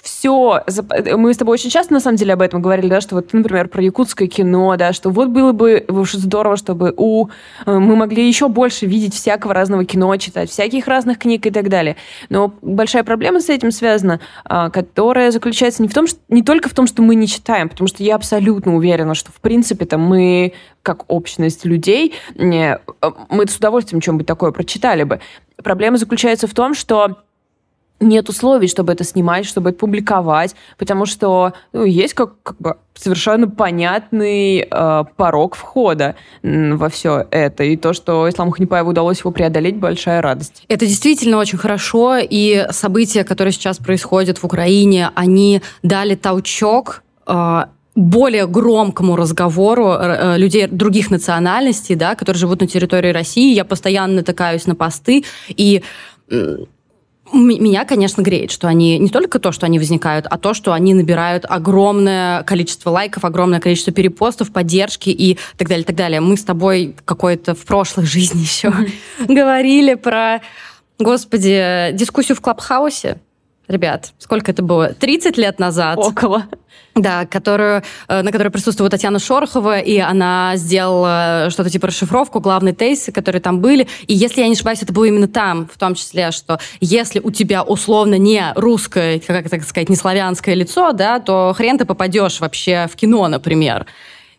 все... Мы с тобой очень часто, на самом деле, об этом говорили, да, что вот, например, про якутское кино, да, что вот было бы здорово, чтобы у... Э, мы могли еще больше видеть всякого разного кино, читать всяких разных книг и так далее. Но большая проблема с этим связана а, которая заключается не, в том, что, не только в том, что мы не читаем, потому что я абсолютно уверена, что, в принципе-то, мы, как общность людей, а, мы с удовольствием что-нибудь такое прочитали бы. Проблема заключается в том, что нет условий, чтобы это снимать, чтобы это публиковать, потому что ну, есть как, как бы совершенно понятный э, порог входа во все это. И то, что Исламу Ханипаеву удалось его преодолеть, большая радость. Это действительно очень хорошо, и события, которые сейчас происходят в Украине, они дали толчок э, более громкому разговору э, людей других национальностей, да, которые живут на территории России. Я постоянно натыкаюсь на посты, и меня, конечно, греет, что они не только то, что они возникают, а то, что они набирают огромное количество лайков, огромное количество перепостов, поддержки и так далее, так далее. Мы с тобой какой-то в прошлой жизни еще говорили про, господи, дискуссию в Клабхаусе. Ребят, сколько это было? 30 лет назад? Около. Да, которую, э, на которой присутствовала Татьяна Шорохова, и она сделала что-то типа расшифровку, главные тезисы, которые там были. И если я не ошибаюсь, это было именно там, в том числе, что если у тебя условно не русское, как так сказать, не славянское лицо, да, то хрен ты попадешь вообще в кино, например.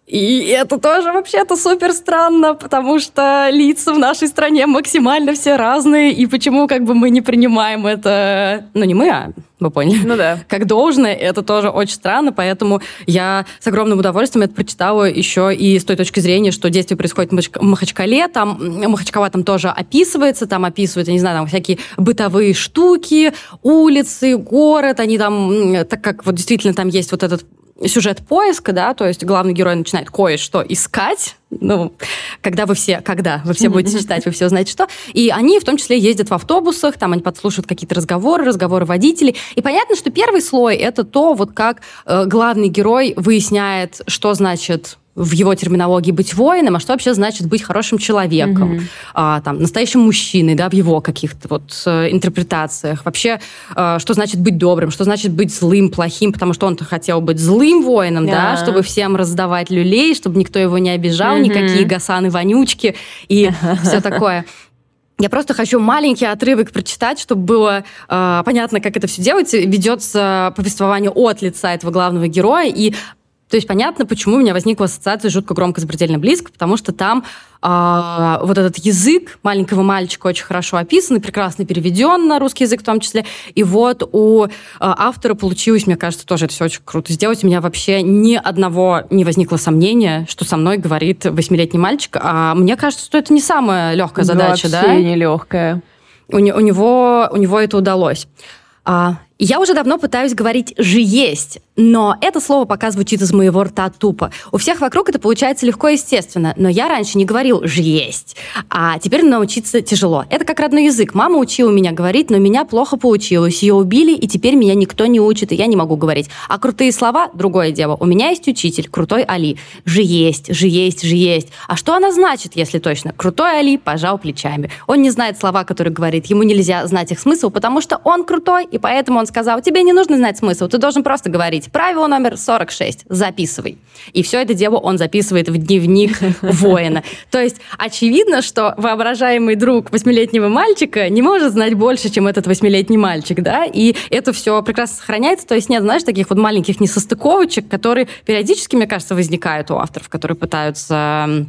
И это тоже вообще-то супер странно, потому что лица в нашей стране максимально все разные, и почему как бы мы не принимаем это, ну не мы, а вы поняли? Ну да. Как должное, это тоже очень странно, поэтому я с огромным удовольствием это прочитала еще и с той точки зрения, что действие происходит в Махачкале, там Махачкала там тоже описывается, там описываются, не знаю, там всякие бытовые штуки, улицы, город, они там, так как вот действительно там есть вот этот сюжет поиска, да, то есть главный герой начинает кое-что искать, ну, когда вы все, когда вы все будете читать, вы все узнаете что. И они в том числе ездят в автобусах, там они подслушивают какие-то разговоры, разговоры водителей. И понятно, что первый слой это то, вот как э, главный герой выясняет, что значит в его терминологии быть воином, а что вообще значит быть хорошим человеком, mm-hmm. а, там, настоящим мужчиной, да, в его каких-то вот э, интерпретациях. Вообще, э, что значит быть добрым, что значит быть злым, плохим, потому что он-то хотел быть злым воином, yeah. да, чтобы всем раздавать люлей, чтобы никто его не обижал, mm-hmm. никакие гасаны, вонючки и все такое. Я просто хочу маленький отрывок прочитать, чтобы было э, понятно, как это все делается. Ведется повествование от лица этого главного героя, и то есть понятно, почему у меня возникла ассоциация жутко громко запредельно близко, потому что там а, вот этот язык маленького мальчика очень хорошо описан и прекрасно переведен на русский язык в том числе. И вот у а, автора получилось, мне кажется, тоже это все очень круто сделать. У меня вообще ни одного не возникло сомнения, что со мной говорит восьмилетний мальчик. А мне кажется, что это не самая легкая задача, да? Вообще не легкая. У, у, него, у него это удалось. А, я уже давно пытаюсь говорить «же есть», но это слово пока звучит из моего рта тупо. У всех вокруг это получается легко и естественно, но я раньше не говорил «же есть», а теперь научиться тяжело. Это как родной язык. Мама учила меня говорить, но меня плохо получилось. Ее убили, и теперь меня никто не учит, и я не могу говорить. А крутые слова — другое дело. У меня есть учитель, крутой Али. «Же есть», «же есть», «же есть». А что она значит, если точно? Крутой Али пожал плечами. Он не знает слова, которые говорит. Ему нельзя знать их смысл, потому что он крутой, и поэтому он сказал, тебе не нужно знать смысл, ты должен просто говорить правило номер 46, записывай. И все это дело он записывает в дневник воина. То есть очевидно, что воображаемый друг восьмилетнего мальчика не может знать больше, чем этот восьмилетний мальчик, да, и это все прекрасно сохраняется, то есть нет, знаешь, таких вот маленьких несостыковочек, которые периодически, мне кажется, возникают у авторов, которые пытаются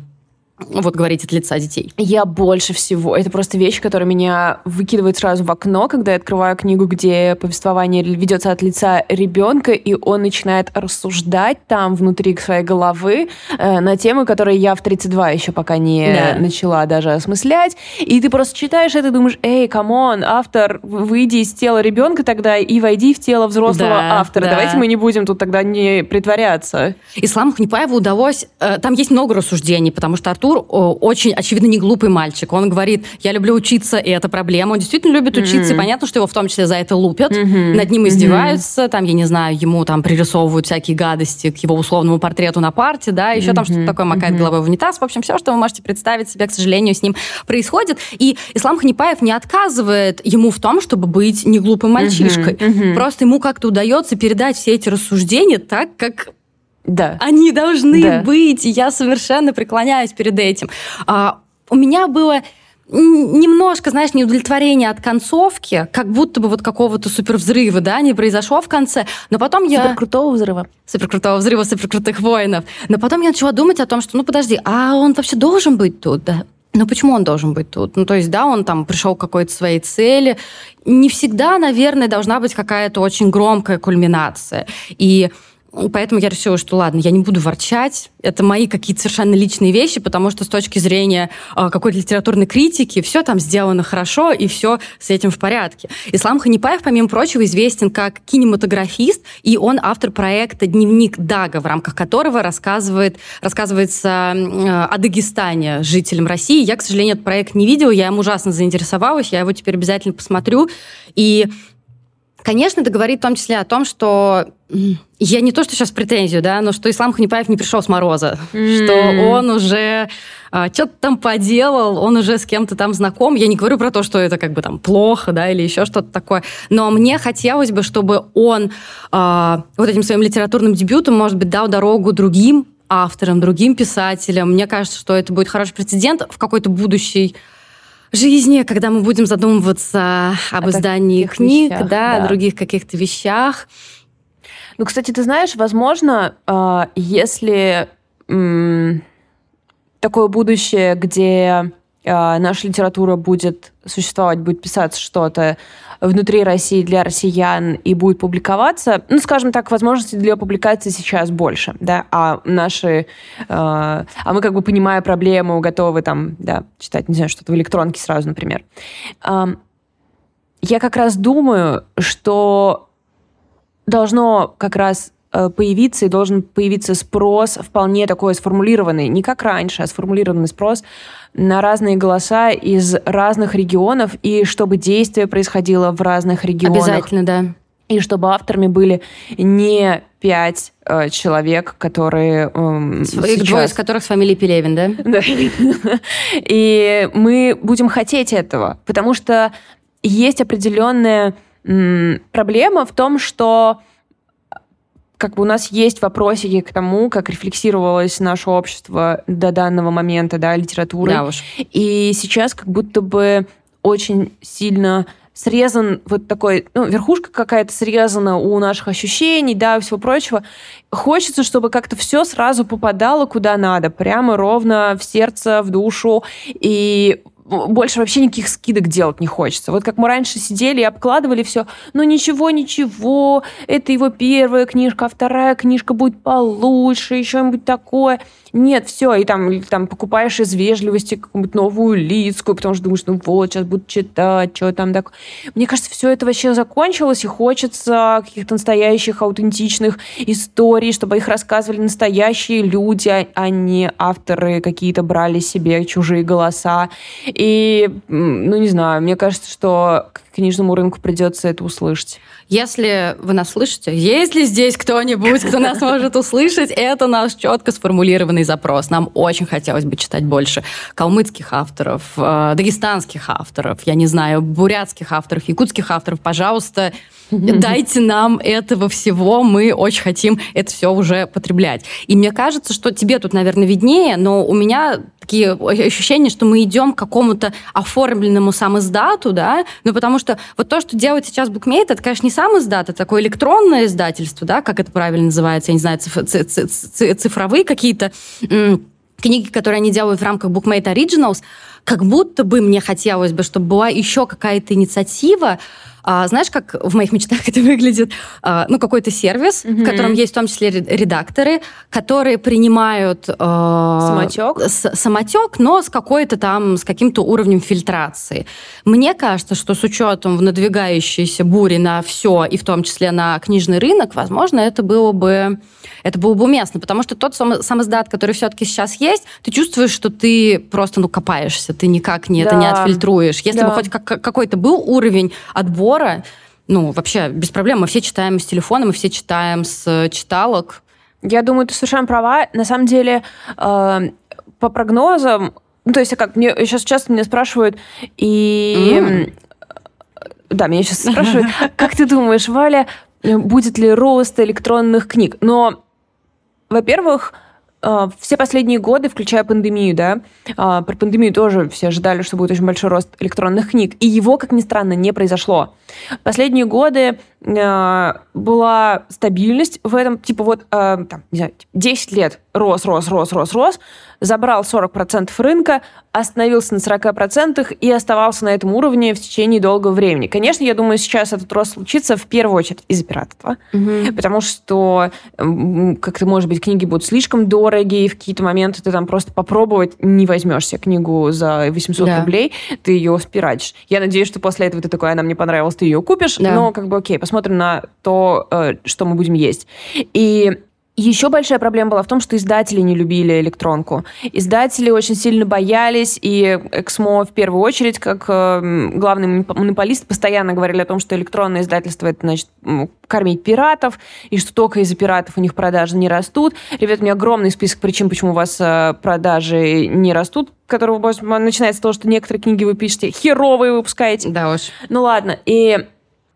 вот говорить от лица детей? Я больше всего. Это просто вещь, которая меня выкидывает сразу в окно, когда я открываю книгу, где повествование ведется от лица ребенка, и он начинает рассуждать там внутри своей головы э, на темы, которые я в 32 еще пока не да. начала даже осмыслять. И ты просто читаешь это и думаешь, эй, come on, автор, выйди из тела ребенка тогда и войди в тело взрослого да, автора. Да. Давайте мы не будем тут тогда не притворяться. Исламу Ханипаеву удалось... Э, там есть много рассуждений, потому что Артур очень, очевидно, не глупый мальчик. Он говорит, я люблю учиться, и это проблема. Он действительно любит учиться, mm-hmm. и понятно, что его в том числе за это лупят, mm-hmm. над ним издеваются, mm-hmm. там, я не знаю, ему там пририсовывают всякие гадости к его условному портрету на парте, да, еще mm-hmm. там что-то такое макает mm-hmm. головой в унитаз. В общем, все, что вы можете представить себе, к сожалению, с ним происходит. И Ислам Ханипаев не отказывает ему в том, чтобы быть не глупым мальчишкой. Mm-hmm. Mm-hmm. Просто ему как-то удается передать все эти рассуждения так, как да. Они должны да. быть, и я совершенно преклоняюсь перед этим. А, у меня было немножко, знаешь, неудовлетворение от концовки, как будто бы вот какого-то супервзрыва, да, не произошло в конце, но потом я... Суперкрутого взрыва. Суперкрутого взрыва, суперкрутых воинов. Но потом я начала думать о том, что, ну, подожди, а он вообще должен быть тут, да? Ну, почему он должен быть тут? Ну, то есть, да, он там пришел к какой-то своей цели. Не всегда, наверное, должна быть какая-то очень громкая кульминация. И Поэтому я решила, что ладно, я не буду ворчать. Это мои какие-то совершенно личные вещи, потому что с точки зрения э, какой-то литературной критики все там сделано хорошо и все с этим в порядке. Ислам Ханипаев, помимо прочего, известен как кинематографист, и он автор проекта «Дневник Дага», в рамках которого рассказывает, рассказывается э, о Дагестане жителям России. Я, к сожалению, этот проект не видела, я им ужасно заинтересовалась, я его теперь обязательно посмотрю. И Конечно, это говорит в том числе о том, что я не то, что сейчас претензию, да, но что Ислам Ханипаев не пришел с мороза, mm. что он уже а, что-то там поделал, он уже с кем-то там знаком. Я не говорю про то, что это как бы там плохо, да, или еще что-то такое. Но мне хотелось бы, чтобы он а, вот этим своим литературным дебютом, может быть, дал дорогу другим авторам, другим писателям. Мне кажется, что это будет хороший прецедент в какой-то будущей жизни, когда мы будем задумываться об о издании книг, вещах, да, да, о других каких-то вещах. Ну, кстати, ты знаешь, возможно, а, если такое будущее, где наша литература будет существовать, будет писаться что-то внутри России для россиян и будет публиковаться, ну, скажем так, возможностей для публикации сейчас больше, да, а наши, э, а мы как бы понимая проблему, готовы там, да, читать, не знаю, что-то в электронке сразу, например. Э, я как раз думаю, что должно как раз появиться, и должен появиться спрос вполне такой сформулированный, не как раньше, а сформулированный спрос на разные голоса из разных регионов, и чтобы действие происходило в разных регионах. Обязательно, да. И чтобы авторами были не пять э, человек, которые... Э, сейчас... Двое из которых с фамилией Пелевин, да? Да. И мы будем хотеть этого, потому что есть определенная проблема в том, что как бы у нас есть вопросики к тому, как рефлексировалось наше общество до данного момента, да, литературы. Да уж. И сейчас как будто бы очень сильно срезан вот такой, ну, верхушка какая-то срезана у наших ощущений, да, и всего прочего. Хочется, чтобы как-то все сразу попадало куда надо, прямо ровно в сердце, в душу. И больше вообще никаких скидок делать не хочется. Вот как мы раньше сидели и обкладывали все, ну ничего, ничего, это его первая книжка, а вторая книжка будет получше, еще что-нибудь такое. Нет, все, и там, там покупаешь из вежливости какую-нибудь новую лицкую, потому что думаешь, ну вот, сейчас буду читать, что там так. Мне кажется, все это вообще закончилось, и хочется каких-то настоящих, аутентичных историй, чтобы их рассказывали настоящие люди, а, а не авторы какие-то брали себе чужие голоса. И, ну, не знаю, мне кажется, что книжному рынку придется это услышать. Если вы нас слышите, есть ли здесь кто-нибудь, кто нас может услышать, это наш четко сформулированный запрос. Нам очень хотелось бы читать больше калмыцких авторов, э, дагестанских авторов, я не знаю, бурятских авторов, якутских авторов. Пожалуйста, дайте нам этого всего, мы очень хотим это все уже потреблять. И мне кажется, что тебе тут, наверное, виднее, но у меня такие ощущения, что мы идем к какому-то оформленному самоиздату, да, ну потому что вот то, что делает сейчас букмейт, это, конечно, не сам издат, это такое электронное издательство, да, как это правильно называется, я не знаю, цифровые какие-то книги, которые они делают в рамках Bookmate Originals, как будто бы мне хотелось бы, чтобы была еще какая-то инициатива, а, знаешь, как в моих мечтах это выглядит? А, ну, какой-то сервис, mm-hmm. в котором есть в том числе редакторы, которые принимают... А, самотек? С, самотек, но с какой-то там, с каким-то уровнем фильтрации. Мне кажется, что с учетом в надвигающейся бури на все, и в том числе на книжный рынок, возможно, это было бы, это было бы уместно, потому что тот сам, сам издат, который все-таки сейчас есть, ты чувствуешь, что ты просто, ну, копаешься, ты никак не, да. это не отфильтруешь. Если да. бы хоть как, какой-то был уровень отбора, разговора, ну, вообще без проблем. Мы все читаем с телефона, мы все читаем с читалок. Я думаю, ты совершенно права. На самом деле, э, по прогнозам, ну, то есть, как мне сейчас часто меня спрашивают, и mm. да, меня сейчас спрашивают, как ты думаешь, Валя, будет ли рост электронных книг? Но, во-первых, все последние годы, включая пандемию, да, а, про пандемию тоже все ожидали, что будет очень большой рост электронных книг, и его, как ни странно, не произошло. Последние годы а, была стабильность в этом, типа вот, там, не знаю, 10 лет рос, рос, рос, рос, рос, забрал 40% рынка, остановился на 40% и оставался на этом уровне в течение долгого времени. Конечно, я думаю, сейчас этот рост случится в первую очередь из-за пиратства, угу. потому что как-то, может быть, книги будут слишком дорогие, и в какие-то моменты ты там просто попробовать не возьмешь себе книгу за 800 да. рублей, ты ее спиратишь. Я надеюсь, что после этого ты такой, она мне понравилась, ты ее купишь, да. но как бы окей, посмотрим на то, э, что мы будем есть. И еще большая проблема была в том, что издатели не любили электронку. Издатели очень сильно боялись, и Эксмо в первую очередь, как э, главный монополист, постоянно говорили о том, что электронное издательство это значит кормить пиратов, и что только из-за пиратов у них продажи не растут. Ребят, у меня огромный список причин, почему у вас э, продажи не растут, который начинается с того, что некоторые книги вы пишете херовые выпускаете. Да уж. Ну ладно. И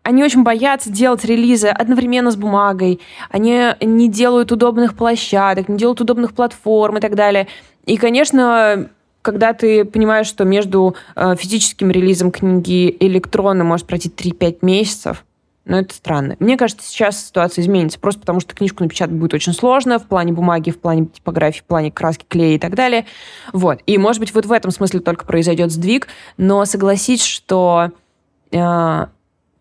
они очень боятся делать релизы одновременно с бумагой. Они не делают удобных площадок, не делают удобных платформ и так далее. И, конечно, когда ты понимаешь, что между э, физическим релизом книги и может пройти 3-5 месяцев, ну, это странно. Мне кажется, сейчас ситуация изменится, просто потому что книжку напечатать будет очень сложно в плане бумаги, в плане типографии, в плане краски, клея и так далее. Вот. И, может быть, вот в этом смысле только произойдет сдвиг, но согласись, что э,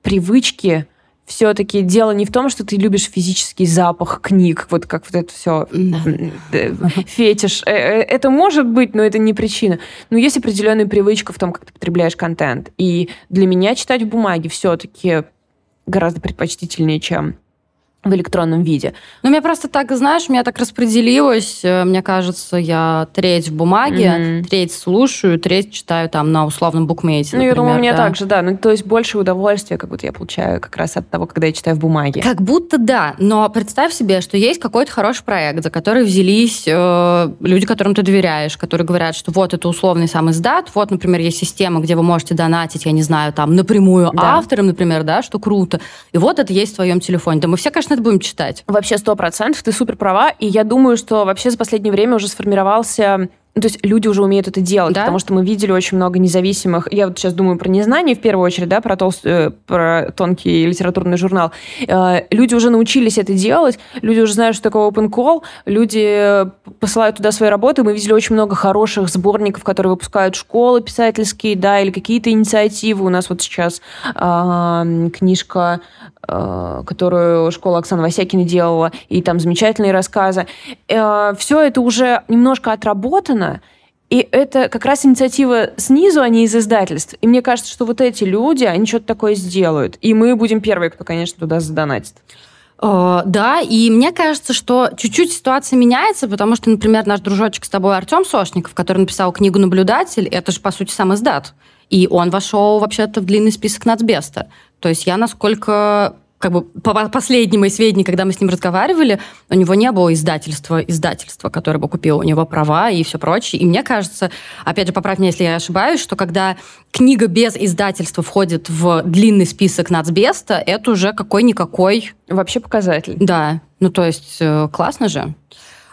привычки все-таки дело не в том, что ты любишь физический запах книг, вот как вот это все да. фетиш. Э, э, это может быть, но это не причина. Но есть определенная привычка в том, как ты потребляешь контент. И для меня читать в бумаге все-таки гораздо предпочтительнее, чем в электронном виде. Ну, мне просто так, знаешь, меня так распределилось. Э, мне кажется, я треть в бумаге, mm-hmm. треть слушаю, треть читаю там на условном букмейте. Ну, например, я думаю, у меня да. так же, да. Ну, то есть больше удовольствия как будто я получаю как раз от того, когда я читаю в бумаге. Как будто да. Но представь себе, что есть какой-то хороший проект, за который взялись э, люди, которым ты доверяешь, которые говорят, что вот это условный сам издат, вот, например, есть система, где вы можете донатить, я не знаю, там, напрямую да. авторам, например, да, что круто. И вот это есть в твоем телефоне. Да мы все, конечно, это будем читать. Вообще сто процентов, ты супер права. И я думаю, что вообще за последнее время уже сформировался ну, то есть люди уже умеют это делать, да? потому что мы видели очень много независимых. Я вот сейчас думаю про незнание в первую очередь, да, про, толст, э, про тонкий литературный журнал. Э, люди уже научились это делать, люди уже знают, что такое open call, люди посылают туда свои работы. Мы видели очень много хороших сборников, которые выпускают школы писательские, да, или какие-то инициативы. У нас вот сейчас э, книжка Э, которую школа Оксаны Васякина делала, и там замечательные рассказы. Э, Все это уже немножко отработано, и это как раз инициатива снизу, а не из издательств. И мне кажется, что вот эти люди, они что-то такое сделают. И мы будем первые, кто, конечно, туда задонатит. Uh, да, и мне кажется, что чуть-чуть ситуация меняется, потому что, например, наш дружочек с тобой Артем Сошников, который написал книгу «Наблюдатель», это же, по сути, сам издат. И он вошел вообще-то в длинный список нацбеста. То есть я, насколько как бы по последним моим сведениям, когда мы с ним разговаривали, у него не было издательства, издательства, которое бы купило у него права и все прочее. И мне кажется, опять же, поправь меня, если я ошибаюсь, что когда книга без издательства входит в длинный список нацбеста, это уже какой-никакой... Вообще показатель. Да. Ну, то есть э, классно же.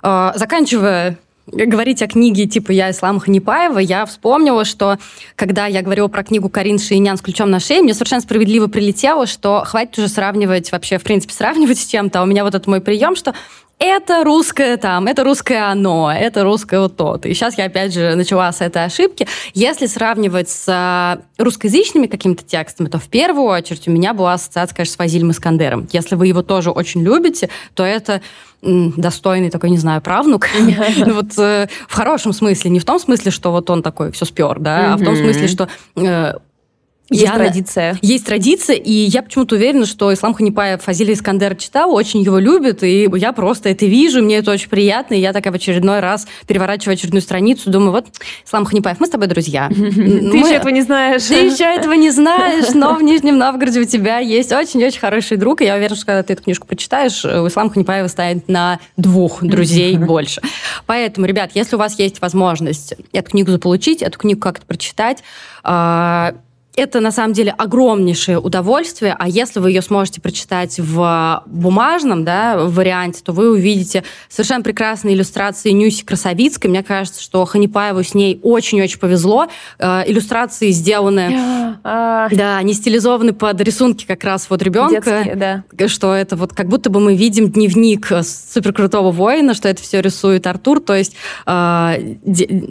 Э, заканчивая говорить о книге типа «Я Ислам Ханипаева», я вспомнила, что когда я говорила про книгу Карин Шейнян «С ключом на шее», мне совершенно справедливо прилетело, что хватит уже сравнивать, вообще, в принципе, сравнивать с чем-то. А у меня вот этот мой прием, что это русское там, это русское оно, это русское вот то. И сейчас я опять же начала с этой ошибки. Если сравнивать с а, русскоязычными какими-то текстами, то в первую очередь у меня была ассоциация, конечно, с Фазилем Искандером. Если вы его тоже очень любите, то это достойный такой, не знаю, правнук. Ну вот э, в хорошем смысле, не в том смысле, что вот он такой все спер, да, а в том смысле, что э, есть я, традиция. Есть традиция, и я почему-то уверена, что Ислам Ханипаев Фазиль Искандер читал, очень его любит, и я просто это вижу, мне это очень приятно, и я такая в очередной раз переворачиваю очередную страницу, думаю, вот, Ислам Ханипаев, мы с тобой друзья. Ты еще этого не знаешь. Ты еще этого не знаешь, но в Нижнем Новгороде у тебя есть очень-очень хороший друг, и я уверена, что когда ты эту книжку прочитаешь, у Ислама Ханипаева станет на двух друзей больше. Поэтому, ребят, если у вас есть возможность эту книгу заполучить, эту книгу как-то прочитать, а, это на самом деле огромнейшее удовольствие, а если вы ее сможете прочитать в бумажном да, варианте, то вы увидите совершенно прекрасные иллюстрации Нюси Красовицкой. Мне кажется, что Ханипаеву с ней очень-очень повезло. Э, иллюстрации сделаны, да, не стилизованы под рисунки как раз вот ребенка. Детские, да. Что это вот как будто бы мы видим дневник суперкрутого воина, что это все рисует Артур, то есть э,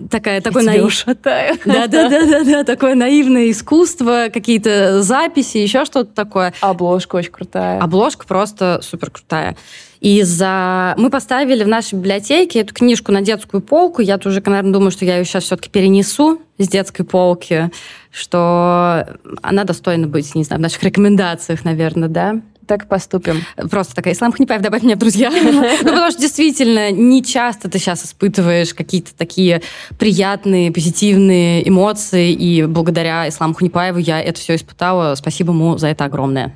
такая, такой наив... Да, да, да, да, да, такое наивное искусство, искусство, какие-то записи, еще что-то такое. Обложка очень крутая. Обложка просто супер крутая. И за... мы поставили в нашей библиотеке эту книжку на детскую полку. Я тоже, наверное, думаю, что я ее сейчас все-таки перенесу с детской полки, что она достойна быть, не знаю, в наших рекомендациях, наверное, да так поступим. Просто такая, Ислам Ханипаев, добавь меня в друзья. Ну, потому что действительно, не часто ты сейчас испытываешь какие-то такие приятные, позитивные эмоции, и благодаря Исламу Ханипаеву я это все испытала. Спасибо ему за это огромное.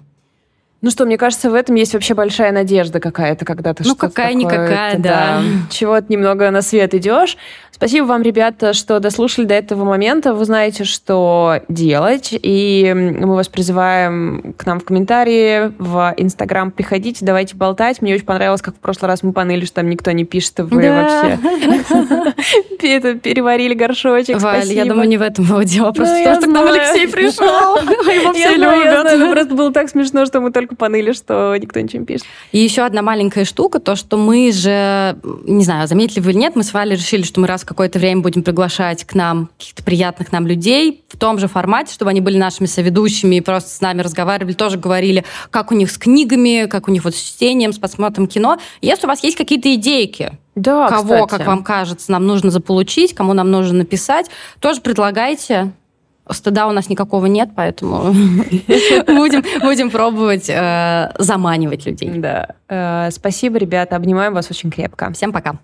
Ну что, мне кажется, в этом есть вообще большая надежда какая-то, когда ты ну, что-то какая-никакая, да. да. Чего-то немного на свет идешь. Спасибо вам, ребята, что дослушали до этого момента. Вы знаете, что делать. И мы вас призываем к нам в комментарии, в Инстаграм приходите, давайте болтать. Мне очень понравилось, как в прошлый раз мы поныли, что там никто не пишет, вы вообще переварили горшочек. Валь, я думаю, не в этом его дело. Просто ну, потому что к нам Алексей пришел. Его все любят. Просто было так смешно, что мы только поныли, что никто ничего не пишет. И еще одна маленькая штука, то, что мы же, не знаю, заметили вы или нет, мы с Валей решили, что мы раз какое-то время будем приглашать к нам каких-то приятных нам людей в том же формате, чтобы они были нашими соведущими и просто с нами разговаривали, тоже говорили, как у них с книгами, как у них вот с чтением, с просмотром кино. Если у вас есть какие-то идейки, да, кого, кстати. как вам кажется, нам нужно заполучить, кому нам нужно написать, тоже предлагайте. Стыда у нас никакого нет, поэтому будем, будем пробовать э, заманивать людей. Да. Э, спасибо, ребята. Обнимаем вас очень крепко. Всем пока.